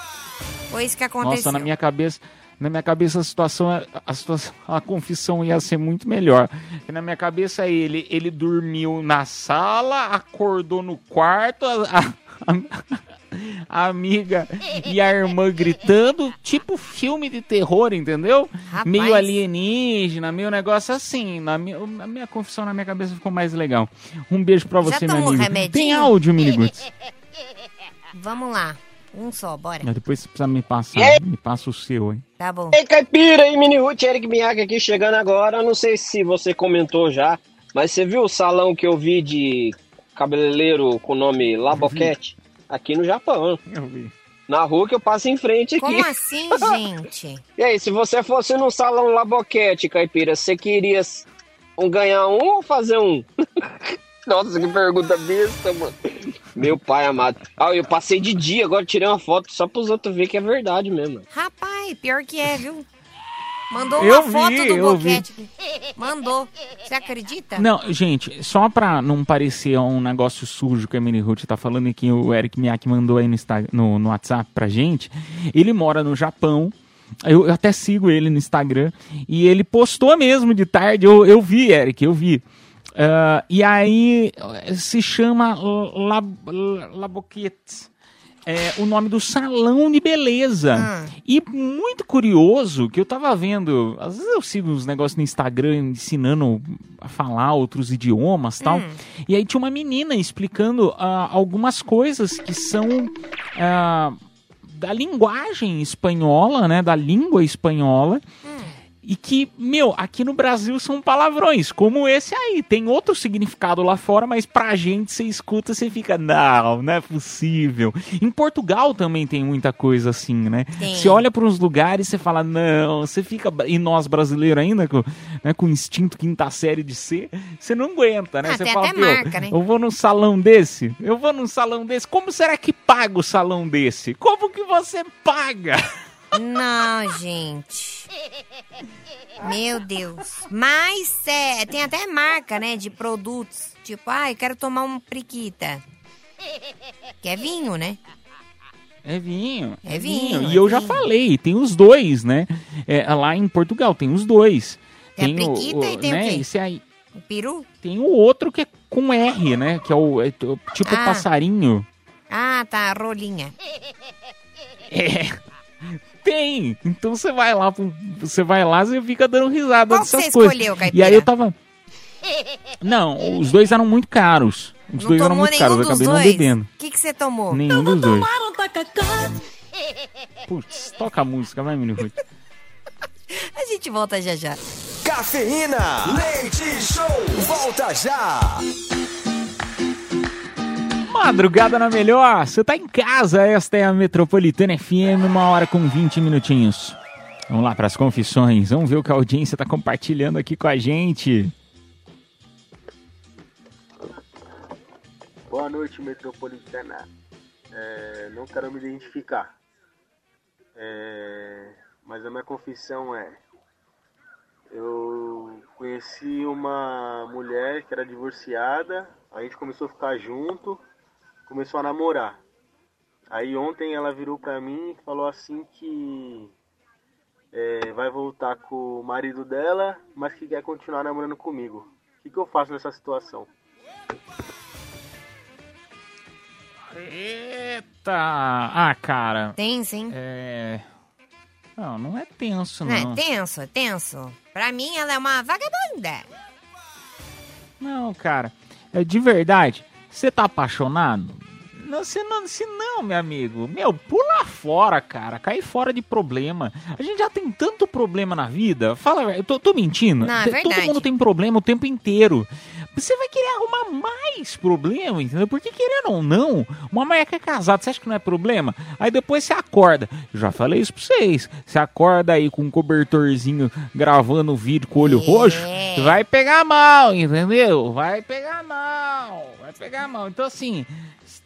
Foi isso que aconteceu. Nossa, na minha cabeça. Na minha cabeça a situação, é- a situação, [laughs] a confissão ia ser muito melhor. Porque na minha cabeça ele, ele dormiu na sala, acordou no quarto, a, a- a amiga e a irmã gritando, tipo filme de terror, entendeu? Rapaz. Meio alienígena, meio negócio assim. Na minha, a minha confissão na minha cabeça ficou mais legal. Um beijo pra Já você, meu amigo. remedinho? Tem áudio, Miniguts. Vamos lá. Um só, bora. Depois você precisa me passar. Me passa o seu, hein? Tá bom. Ei, Caipira e Mini Ruth, Eric Miaga aqui chegando agora. Não sei se você comentou já, mas você viu o salão que eu vi de cabeleireiro com o nome Laboquete? Aqui no Japão. Eu vi. Na rua que eu passo em frente aqui. Como assim, [laughs] gente? E aí, se você fosse no salão Laboquete, Caipira, você queria um ganhar um ou fazer um? [laughs] Nossa, que pergunta besta, mano. Meu pai amado. Ah, eu passei de dia, agora tirei uma foto só pros outros verem que é verdade mesmo. Rapaz, pior que é, viu? Mandou Eu uma foto vi, do eu vi. boquete. Mandou. Você acredita? Não, gente, só pra não parecer um negócio sujo que a Mini Ruth tá falando e que o Eric Miyake mandou aí no, Insta- no, no WhatsApp pra gente, ele mora no Japão. Eu, eu até sigo ele no Instagram. E ele postou mesmo de tarde. Eu, eu vi, Eric, eu vi. Ah, e aí eh, se chama Lab, Laboquete. É o nome do salão de beleza. E muito curioso que eu tava vendo. Às vezes eu sigo uns negócios no Instagram ensinando a falar outros idiomas tal. E aí tinha uma menina explicando ah, algumas coisas que são ah, da linguagem espanhola, né? Da língua espanhola. E que, meu, aqui no Brasil são palavrões, como esse aí. Tem outro significado lá fora, mas pra gente você escuta, você fica, não, não é possível. Em Portugal também tem muita coisa assim, né? Tem. Você olha para uns lugares, você fala, não, você fica. E nós brasileiros ainda, com, né, com instinto quinta série de ser, você não aguenta, né? Ah, você fala, até "Meu, marca, né?" eu vou num salão desse, eu vou num salão desse, como será que paga o salão desse? Como que você paga? Não, gente. Meu Deus. Mas é, tem até marca, né, de produtos. Tipo, ai, quero tomar um priquita. Que é vinho, né? É vinho. É vinho, E é eu já vinho. falei, tem os dois, né? É, lá em Portugal tem os dois. Tem a o- periquita e tem o né? quê? Esse aí. O peru? Tem o outro que é com R, né? Que é o é tipo Ah. passarinho. Ah, tá, rolinha. É. Tem. Então você vai lá, você vai lá, você fica dando risada Qual dessas você coisas. escolheu, e aí eu tava. Não, os dois eram muito caros. Os Não dois eram muito caros, eu acabei não bebendo. O que que você tomou? Nenhum dos dois. Putz, toca a música, vai, Ruth. [laughs] A gente volta já já. Cafeína, leite show, volta já. Madrugada na melhor, você tá em casa, esta é a Metropolitana FM, uma hora com 20 minutinhos. Vamos lá para as confissões, vamos ver o que a audiência tá compartilhando aqui com a gente. Boa noite, metropolitana. É, não quero me identificar. É, mas a minha confissão é: eu conheci uma mulher que era divorciada, a gente começou a ficar junto, começou a namorar. Aí ontem ela virou pra mim e falou assim que é, vai voltar com o marido dela, mas que quer continuar namorando comigo. O que, que eu faço nessa situação? Eita! Ah, cara. Tem, sim. É. Não, não é tenso, Não, não. é tenso, é tenso. Pra mim, ela é uma vagabunda. Não, cara. É de verdade. Você tá apaixonado? Não, se não, se não, meu amigo, meu, pula fora, cara. Cai fora de problema. A gente já tem tanto problema na vida. Fala, eu tô, tô mentindo. Não, é. Todo mundo tem problema o tempo inteiro. Você vai querer arrumar mais problema, entendeu? Porque querendo ou não, uma mulher que é casada, você acha que não é problema? Aí depois você acorda. Já falei isso pra vocês. Você acorda aí com um cobertorzinho gravando o vídeo com o olho roxo, vai pegar mal, entendeu? Vai pegar mal, vai pegar mal. Então assim,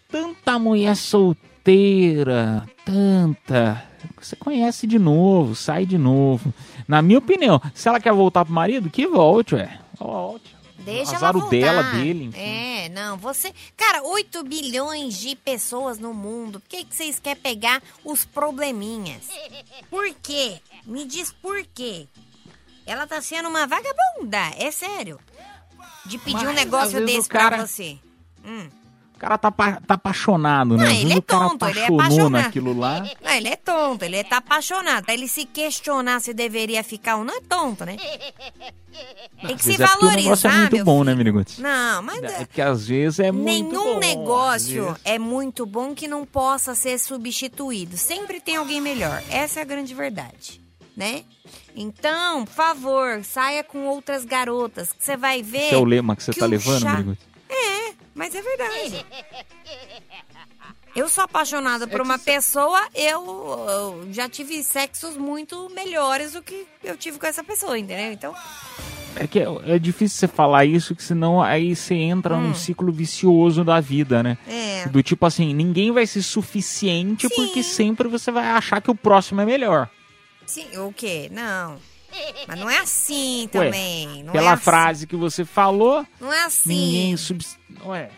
tanta mulher solteira, tanta. Você conhece de novo, sai de novo. Na minha opinião, se ela quer voltar pro marido, que volte, ué. Volte. Deixa Azar ela voltar. dela, dele, enfim. É, não, você... Cara, 8 bilhões de pessoas no mundo. Por que, que vocês querem pegar os probleminhas? Por quê? Me diz por quê. Ela tá sendo uma vagabunda, é sério. De pedir Mas, um negócio desse cara- pra você. Hum. O cara tá, tá apaixonado, né? Não, ele é tonto, ele é apaixonado. naquilo lá. Não, ele é tonto, ele tá apaixonado. Ele se questionar se deveria ficar ou não, é tonto, né? Tem que se é porque o negócio valorizar, é muito bom, né, filho. Miriguts? Não, mas É porque às vezes é muito nenhum bom, negócio é muito bom que não possa ser substituído. Sempre tem alguém melhor. Essa é a grande verdade, né? Então, por favor, saia com outras garotas, que você vai ver. Esse é o lema que você tá o levando, chá- Miriguts? É, mas é verdade. Eu sou apaixonada por uma pessoa, eu, eu já tive sexos muito melhores do que eu tive com essa pessoa, entendeu? Então, É que é, é difícil você falar isso, que senão aí você entra num ciclo vicioso da vida, né? Hum. É. Do tipo assim, ninguém vai ser suficiente porque sempre você vai achar que o próximo é melhor. sim, o quê? Não. Mas não é assim Ué, também. não Pela é assim. frase que você falou, Não é assim. ninguém subs... Ué,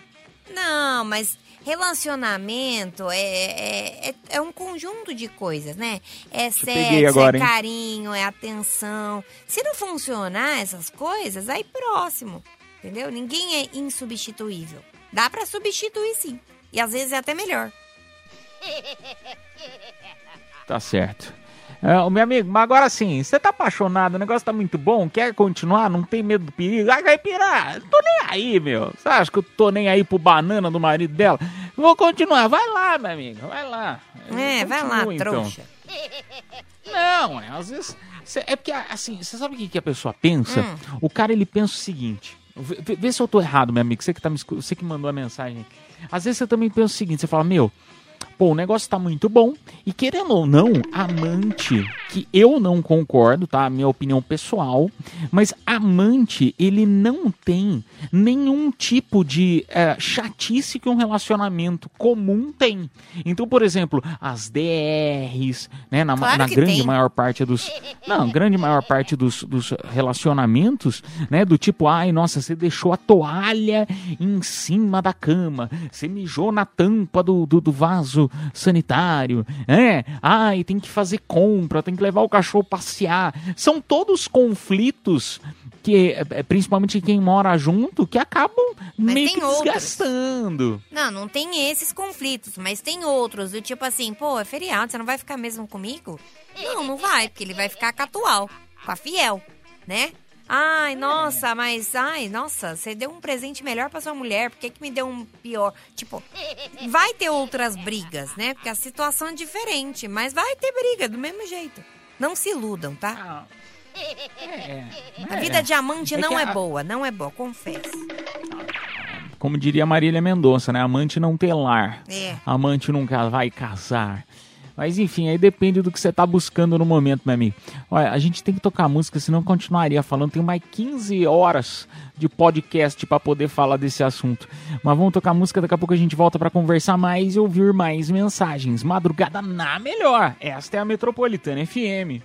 Não, mas relacionamento é, é, é, é um conjunto de coisas, né? É sexo, agora, é hein? carinho, é atenção. Se não funcionar essas coisas, aí próximo, entendeu? Ninguém é insubstituível. Dá pra substituir sim. E às vezes é até melhor. tá certo. Ô, meu amigo, mas agora sim, você tá apaixonado, o negócio tá muito bom, quer continuar, não tem medo do perigo? Ah, Caipira, tô nem aí, meu. Você acha que eu tô nem aí pro banana do marido dela? Vou continuar, vai lá, meu amigo, vai lá. É, vai lá, então. trouxa. Não, é, às vezes. cê- é porque, assim, você sabe o que, que a pessoa pensa? Hum. O cara ele pensa o seguinte: vê, vê- se eu tô errado, meu amigo, você que, tá me, você que mandou a mensagem. Às vezes você também pensa o seguinte: você fala, meu, pô, o negócio tá muito bom, e querendo ou não, amante que eu não concordo, tá? Minha opinião pessoal, mas amante, ele não tem nenhum tipo de é, chatice que um relacionamento comum tem. Então, por exemplo, as DRs, né, na, Claro na grande tem. maior parte dos, não, grande maior parte dos, dos relacionamentos, né, do tipo, ai, nossa, você deixou a toalha em cima da cama, você mijou na tampa do, do, do vaso sanitário, é, ai, tem que fazer compra, tem que levar o cachorro passear. São todos conflitos que, é, principalmente quem mora junto, que acabam meio tem que outros. desgastando. Não, não tem esses conflitos, mas tem outros, do tipo assim, pô, é feriado, você não vai ficar mesmo comigo? Não, não vai, porque ele vai ficar com a atual, com a fiel, né? Ai, nossa, mas, ai, nossa, você deu um presente melhor pra sua mulher, por que, que me deu um pior? Tipo, vai ter outras brigas, né? Porque a situação é diferente, mas vai ter briga do mesmo jeito. Não se iludam, tá? A vida de amante É não é a- boa, não é boa, confesso. Como diria Marília Mendonça, né? Amante não tem lar. É. Amante nunca vai casar. Mas enfim, aí depende do que você tá buscando no momento, meu amigo. Olha, a gente tem que tocar música, senão eu continuaria falando. Tem mais 15 horas de podcast pra poder falar desse assunto. Mas vamos tocar música, daqui a pouco a gente volta pra conversar mais e ouvir mais mensagens. Madrugada na melhor. Esta é a Metropolitana FM.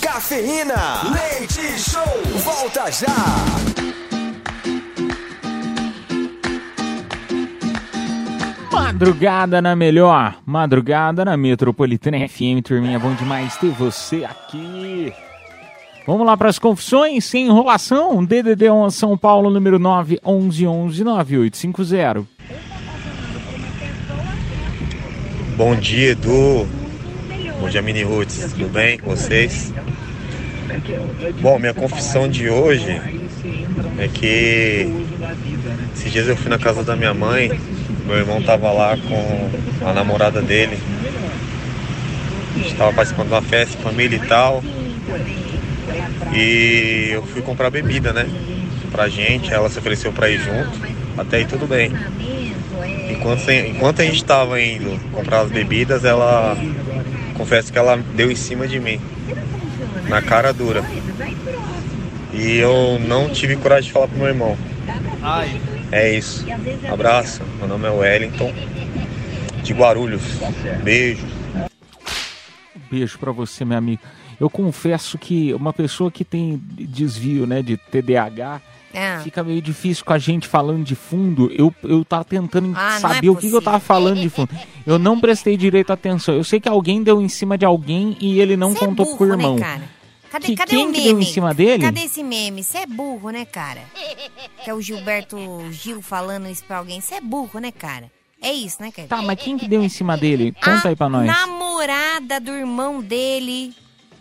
Cafeína, leite show, volta já. Madrugada na melhor, madrugada na Metropolitana FM, turminha, bom demais ter você aqui. Vamos lá para as confissões, sem enrolação, DDD 1 São Paulo, número 9, 11 11 9850. Bom dia, Edu. Bom dia, Mini Roots. Tudo bem com vocês? Bom, minha confissão de hoje é que esses dias eu fui na casa da minha mãe, meu irmão tava lá com a namorada dele. A gente tava participando de uma festa, família e tal. E eu fui comprar bebida, né? Pra gente, ela se ofereceu pra ir junto. Até aí tudo bem. Enquanto, enquanto a gente tava indo comprar as bebidas, ela. Confesso que ela deu em cima de mim. Na cara dura. E eu não tive coragem de falar pro meu irmão. É isso. Abraço. Meu nome é Wellington. De Guarulhos. Beijo. Beijo pra você, meu amigo. Eu confesso que uma pessoa que tem desvio, né, de TDAH, É. fica meio difícil com a gente falando de fundo. Eu, eu tava tentando Ah, é saber o que, que eu tava falando de fundo. Eu não prestei direito atenção. Eu sei que alguém deu em cima de alguém e ele não Cê é contou burro, pro irmão. Né, cara? Cadê, Que- cadê quem o que meme? deu em cima dele? Cadê esse meme? Você é burro, né, cara? Que é o Gilberto Gil falando isso pra alguém. Você é burro, né, cara? É isso, né, cara? Tá, mas quem que deu em cima dele? Conta aí pra nós. namorada do irmão dele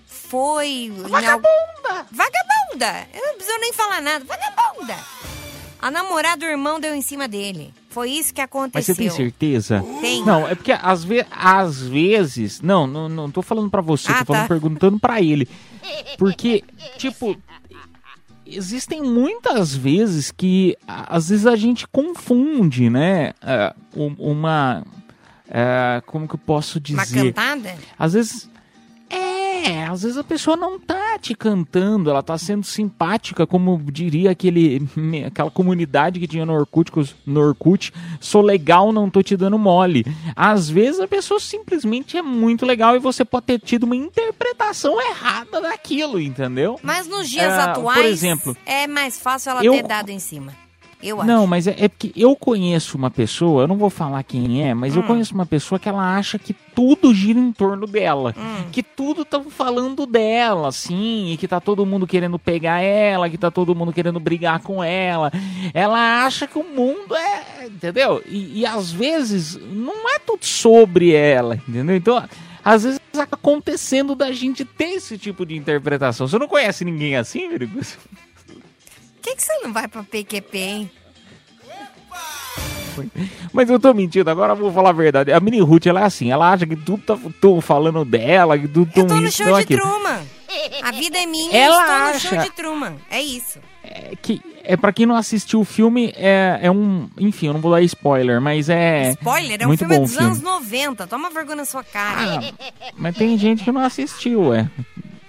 foi... Vagabunda! Vagabunda! Eu não preciso nem falar nada. Vagabunda! A namorada do irmão deu em cima dele. Foi isso que Mas aconteceu. você tem certeza? Tem. Não, é porque às, ve às vezes. Não, não, não tô falando pra você, Ah, tô falando tá. perguntando pra ele. Porque, tipo, existem muitas vezes que às vezes a gente confunde, né? é, um- uma. é, como que eu posso Uma dizer? cantada? Às vezes. É, às vezes a pessoa não tá te cantando, ela tá sendo simpática, como diria aquele, aquela comunidade que tinha no Orkut, no Orkut, sou legal, não tô te dando mole. Às vezes a pessoa simplesmente é muito legal e você pode ter tido uma interpretação errada daquilo, entendeu? Mas nos dias Ah, atuais, Por exemplo, é mais fácil ela eu- ter dado em cima. Eu acho. não, mas é, é porque eu conheço uma pessoa, eu não vou falar quem é, mas eu conheço uma pessoa que ela acha que tudo gira em torno dela. Que tudo tá falando dela, assim, e que tá todo mundo querendo pegar ela, que tá todo mundo querendo brigar com ela. Ela acha que o mundo é. Entendeu? E, e às vezes não é tudo sobre ela, entendeu? Então. Às vezes acaba acontecendo da gente ter esse tipo de interpretação. Você não conhece ninguém assim, Virgus? Por que, que você não vai pra PQP, hein? Mas eu tô mentindo, agora eu vou falar a verdade. A Mini Ruth, ela é assim, ela acha que tudo tá tô falando dela, que tudo tão Tô no isso, show de aquilo. Truman. A vida é minha Ela estou no acha- show de Truman. É isso. É que é para quem não assistiu o filme, é, é um, enfim, eu não vou dar spoiler, mas é Spoiler, é um filme dos filme. anos 90. Toma vergonha na sua cara. Mas tem gente que não assistiu, é.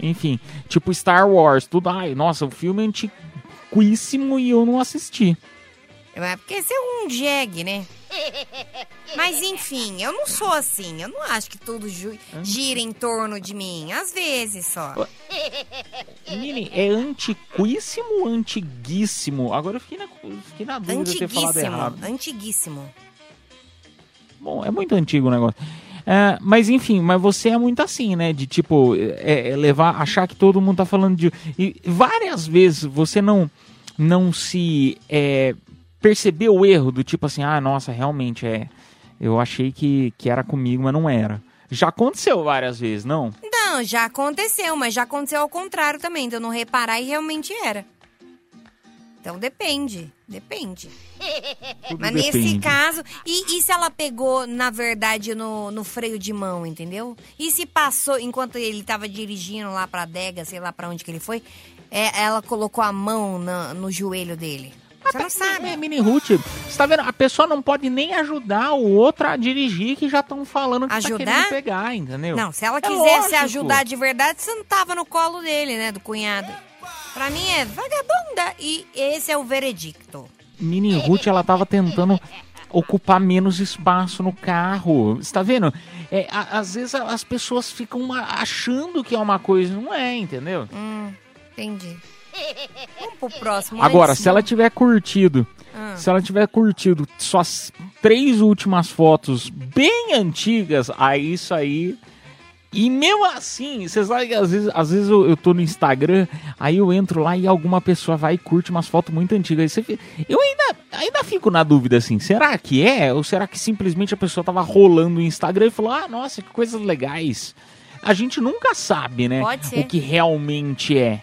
Enfim, tipo Star Wars, tudo. Ai, nossa, o filme é antiquíssimo e eu não assisti. É porque você é um jegue, né? [laughs] Mas enfim, eu não sou assim. Eu não acho que tudo gira em torno de mim. Às vezes só. É antiquíssimo ou antiguíssimo? Agora eu fiquei na, fiquei na dúvida de ter falado Antiguíssimo. errado. Antiguíssimo. Bom, é muito antigo o negócio. É, mas enfim, mas você é muito assim, né? De tipo, é, é levar, achar que todo mundo tá falando de. E várias vezes você não, não se é, percebeu o erro do tipo assim, ah, nossa, realmente é. Eu achei que, que era comigo, mas não era. Já aconteceu várias vezes, não? Não, já aconteceu, mas já aconteceu ao contrário também, de eu não reparar e realmente era. Então depende, depende. [laughs] Tudo Mas nesse depende. caso, e, e se ela pegou, na verdade, no, no freio de mão, entendeu? E se passou, enquanto ele tava dirigindo lá pra adega, sei lá pra onde que ele foi, é, ela colocou a mão na- no joelho dele. Você não sabe. É, Mini Ruth, você tá vendo? A pessoa não pode nem ajudar o outro a dirigir que já estão falando que tá Ajudar? querendo pegar, entendeu? Não, se ela É quisesse ajudar de verdade, você não tava no colo dele, né, do cunhado. Pra mim é vagabunda e esse é o veredicto. Mini Ruth, ela tava tentando ocupar menos espaço no carro. Você tá vendo? É, a- às vezes as pessoas ficam achando que é uma coisa, não é, entendeu? Hum, entendi. Vamos pro próximo. Agora, antes, se ela tiver curtido, Ah. se ela tiver curtido suas três últimas fotos bem antigas, aí isso aí. E mesmo assim, vocês sabem que às vezes, às vezes eu, eu tô no Instagram, aí eu entro lá e alguma pessoa vai e curte umas fotos muito antigas. Aí você fica- eu ainda, ainda fico na dúvida assim, será que é? Ou será que simplesmente a pessoa tava rolando o Instagram e falou, ah, nossa, que coisas legais. A gente nunca sabe, né? Pode ser. O que realmente é.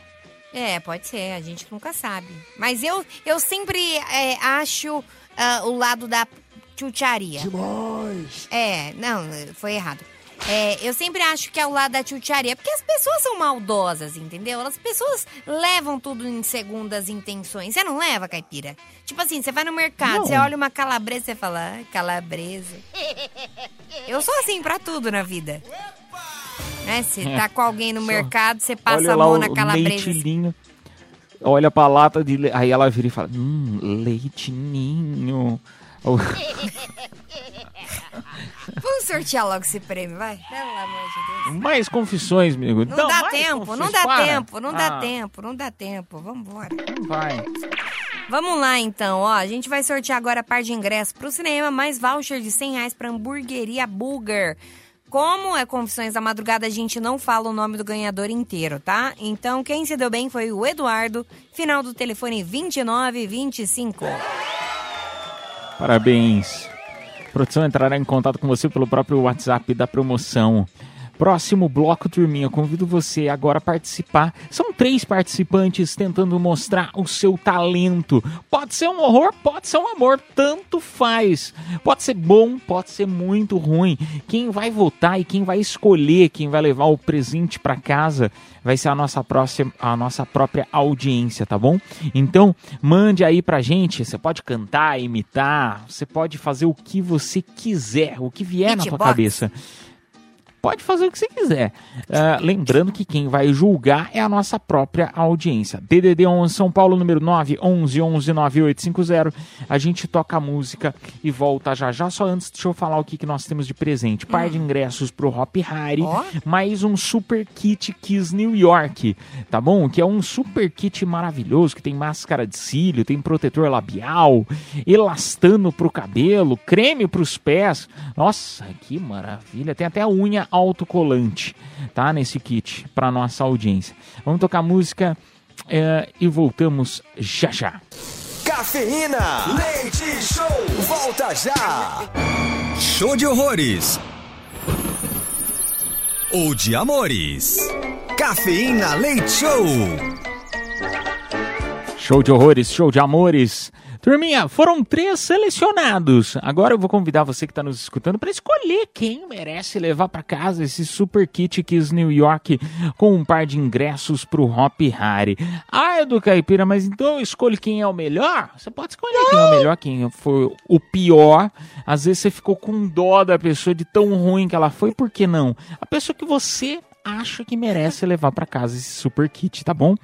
É, pode ser, a gente nunca sabe. Mas eu, eu sempre é, acho ah, o lado da chucharia. Demais. É, não, foi errado. É, eu sempre acho que é o lado da chucharia, porque as pessoas são maldosas, entendeu? As pessoas levam tudo em segundas intenções. Você não leva, caipira? Tipo assim, você vai no mercado, Não. você olha uma calabresa, você fala, ai, calabresa. [laughs] Eu sou assim pra tudo na vida. Né? Você tá [laughs] com alguém no Só. mercado, você passa Olha a mão na o calabresa. leitinho. Olha pra lata de le... Aí ela vira e fala: Hum, leitinho. [laughs] Vamos sortear logo esse prêmio, vai? Pelo amor de Deus. mais confissões, amigo. Não Então, dá tempo, não dá para. tempo, não dá Ah, tempo, não dá tempo. Vambora. Vai. Vamos lá então, ó. A gente vai sortear agora a par de ingressos pro cinema, mais voucher de 100 reais pra hamburgueria Burger. Como é Confissões da Madrugada, a gente não fala o nome do ganhador inteiro, tá? Então, quem se deu bem foi o Eduardo, final do telefone 2925. Parabéns. A produção entrará em contato com você pelo próprio WhatsApp da promoção. Próximo bloco, turminha, convido você agora a participar. São três participantes tentando mostrar o seu talento. Pode ser um horror, pode ser um amor, tanto faz. Pode ser bom, pode ser muito ruim. Quem vai votar e quem vai escolher quem vai levar o presente para casa vai ser a nossa próxima, a nossa própria audiência, tá bom? Então, mande aí pra gente. Você pode cantar, imitar, você pode fazer o que você quiser, o que vier na Beatbox. cabeça. Pode fazer o que você quiser. Ah, lembrando que quem vai julgar é a nossa própria audiência. DDD 11 São Paulo, número 9 11 11 9850. A gente toca a música e volta já já. Só antes, deixa eu falar o que, que nós temos de presente. Par de ingressos pro Hop Harry, mais um super kit Kiss New York, tá bom? Que é um super kit maravilhoso, que tem máscara de cílio, tem protetor labial, elastano pro cabelo, creme pros pés. Nossa, que maravilha. Tem até a unha autocolante, tá? Nesse kit, pra nossa audiência. Vamos tocar música eh, e voltamos já já. Cafeína, leite show, volta já. Show de horrores. Ou de amores. Cafeína Leite Show. Show de horrores, show de amores. Turminha, foram três selecionados. Agora eu vou convidar você que está nos escutando para escolher quem merece levar para casa esse super kit Kiss New York com um par de ingressos pro Hop Harry. Ah, Edu Caipira, mas então eu escolho quem é o melhor? Você pode escolher quem é o melhor, quem foi o pior. Às vezes você ficou com dó da pessoa de tão ruim que ela foi, por que não? A pessoa que você acha que merece levar para casa esse super kit, tá bom?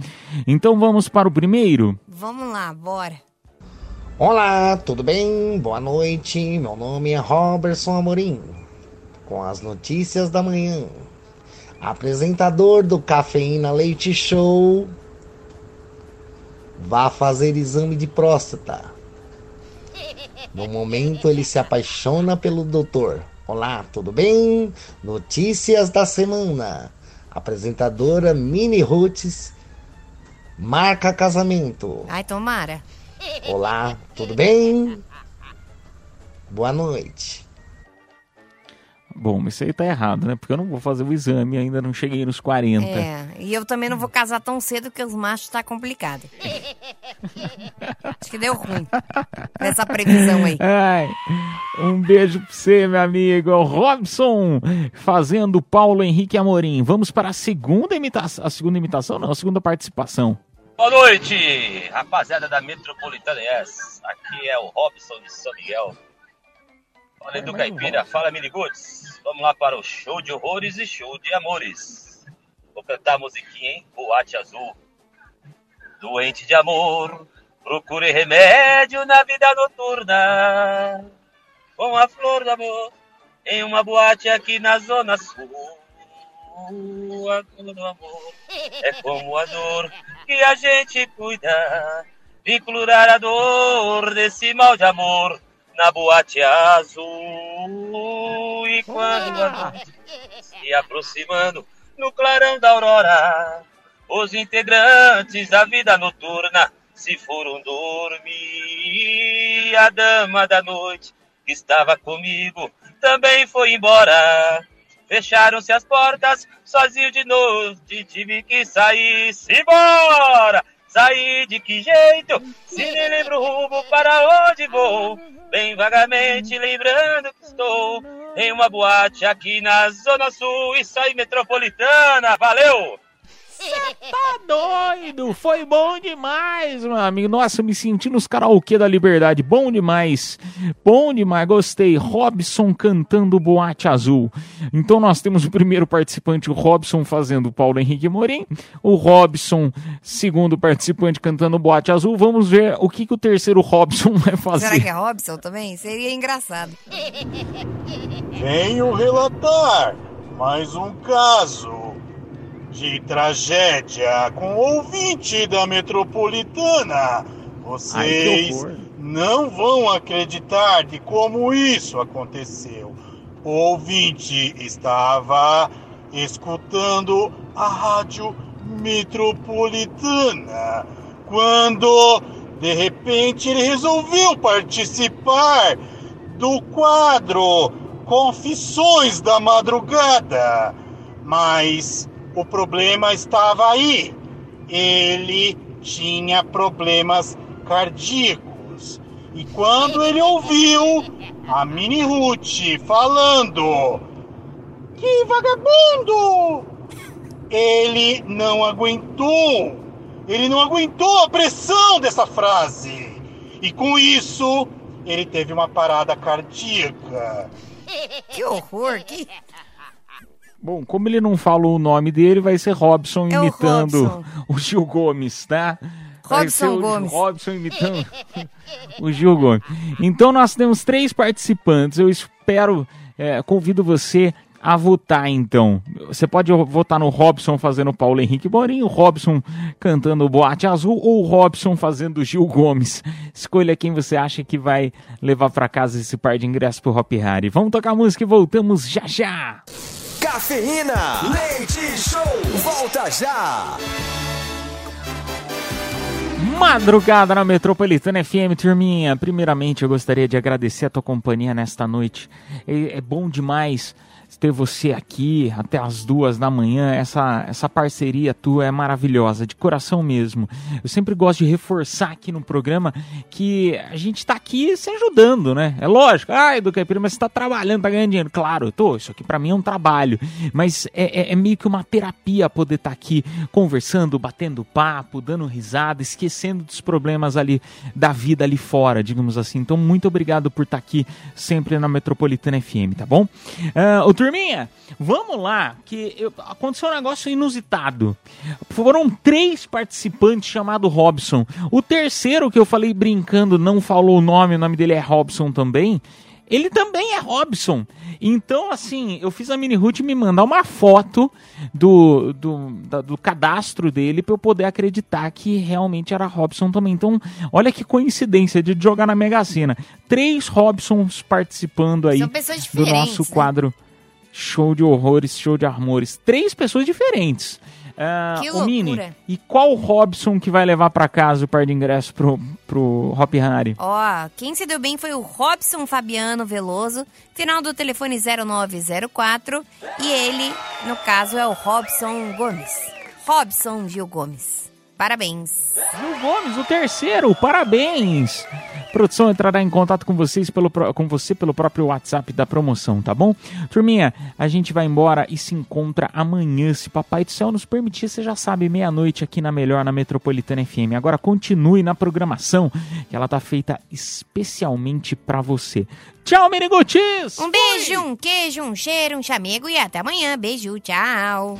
Então vamos para o primeiro. Vamos lá, bora. Olá, tudo bem? Boa noite. Meu nome é Robertson Amorim. Com as notícias da manhã. Apresentador do Cafeína Leite Show. Vá fazer exame de próstata. No momento ele se apaixona pelo doutor. Olá, tudo bem? Notícias da semana. Apresentadora Mini Roots marca casamento. Ai, tomara. Olá, tudo bem? Boa noite. Bom, mas isso aí tá errado, né? Porque eu não vou fazer o exame, ainda não cheguei nos 40. É, e eu também não vou casar tão cedo porque os machos tá complicado. [laughs] Acho que deu ruim nessa previsão aí. Ai, um beijo pra você, meu amigo. É o Robson fazendo Paulo Henrique Amorim. Vamos para a segunda imitação. A segunda imitação, não, a segunda participação. Boa noite, rapaziada da Metropolitana S. Aqui é o Robson de São Miguel. Fala Edu Caipira, fala Miniguts. Vamos lá para o show de horrores e show de amores. Vou cantar a musiquinha, hein? Boate Azul. Doente de amor, procure remédio na vida noturna. Com a flor do amor, em uma boate aqui na Zona Sul. Do amor é como a dor que a gente cuida. De curar a dor desse mal de amor na boate azul. E quando a noite se aproximando no clarão da aurora, os integrantes da vida noturna se foram dormir. A dama da noite que estava comigo também foi embora. Fecharam-se as portas, sozinho de noite, tive que sair. Simbora! Sair de que jeito? Se nem lembro o rumo para onde vou. Bem vagamente lembrando que estou em uma boate aqui na Zona Sul. Isso aí, metropolitana. Valeu! Tá doido? Foi bom demais, meu amigo. Nossa, eu me senti nos karaokê da Liberdade. Bom demais. Bom demais, gostei. Robson cantando Boate Azul. Então nós temos o primeiro participante, o Robson, fazendo Paulo Henrique Morim. O Robson, segundo participante, cantando Boate Azul. Vamos ver o que, que o terceiro Robson [laughs] vai fazer. Será que é Robson também? Seria engraçado. Venho relatar mais um caso de tragédia com ouvinte da metropolitana. Vocês não vão acreditar de como isso aconteceu. O ouvinte estava escutando a rádio metropolitana quando de repente ele resolveu participar do quadro Confissões da Madrugada. Mas o problema estava aí. Ele tinha problemas cardíacos. E quando ele ouviu a Mini Ruth falando: Que vagabundo! Ele não aguentou. Ele não aguentou a pressão dessa frase. E com isso, ele teve uma parada cardíaca. [laughs] Que horror, que Bom, como ele não falou o nome dele, vai ser Robson É o imitando Robson. o, Gil Gomes, tá? Robson o Gomes. Robson imitando [laughs] o Gil Gomes. Então nós temos três participantes. Eu espero, é, convido você a votar então. Você pode votar no Robson fazendo o Paulo Henrique Borinho, o Robson cantando o Boate Azul ou o Robson fazendo o Gil Gomes. Escolha quem você acha que vai levar pra casa esse par de ingressos pro Hop Harry. Vamos tocar música e voltamos já já. Cafeína, leite show, volta já. Madrugada na Metropolitana FM, turminha. Primeiramente, eu gostaria de agradecer a tua companhia nesta noite. É, é bom demais ter você aqui até as duas da manhã. Essa, essa parceria tua é maravilhosa, de coração mesmo. Eu sempre gosto de reforçar aqui no programa que a gente está aqui se ajudando, né? É lógico. Ai, do Caipira, mas você tá trabalhando, tá ganhando dinheiro. Claro, eu tô. Isso aqui para mim é um trabalho. Mas é, é- é meio que uma terapia poder estar aqui conversando, batendo papo, dando risada, esquecendo dos problemas ali da vida ali fora, digamos assim. Então, muito obrigado por estar aqui sempre na Metropolitana FM, tá bom? Ah, ô, turminha, vamos lá, que eu- aconteceu um negócio inusitado. Foram três participantes chamados Robson. O terceiro, que eu falei brincando, não falou o nome, o nome dele é Robson também. Ele também é Robson. Então, assim, eu fiz a Mini Ruth me mandar uma foto do, do, da- do cadastro dele pra eu poder acreditar que realmente era Robson também. Então, olha que coincidência de jogar na Mega Sena. Três Robsons participando aí do nosso né? quadro Show de Horrores, Show de Amores. Três pessoas diferentes. Ah, Que ô, Mini, loucura. e qual Robson que vai levar pra casa o par de ingresso pro, pro Hop Harry? Ó, quem se deu bem foi o Robson Fabiano Veloso, final do telefone 0904. E ele, no caso, é o Robson Gomes. Robson Gil Gomes. Parabéns. Gil Gomes, o terceiro, parabéns! Produção entrará em contato com vocês pelo, com você pelo próprio WhatsApp da promoção, tá bom? Turminha, a gente vai embora e se encontra amanhã, se Papai do Céu nos permitir, você já sabe, meia-noite aqui na Melhor, na Metropolitana FM. Agora continue na programação, que ela tá feita especialmente pra você. Tchau, Menigutis! Um beijo, um queijo, um cheiro, um chamego e até amanhã. Beijo, tchau.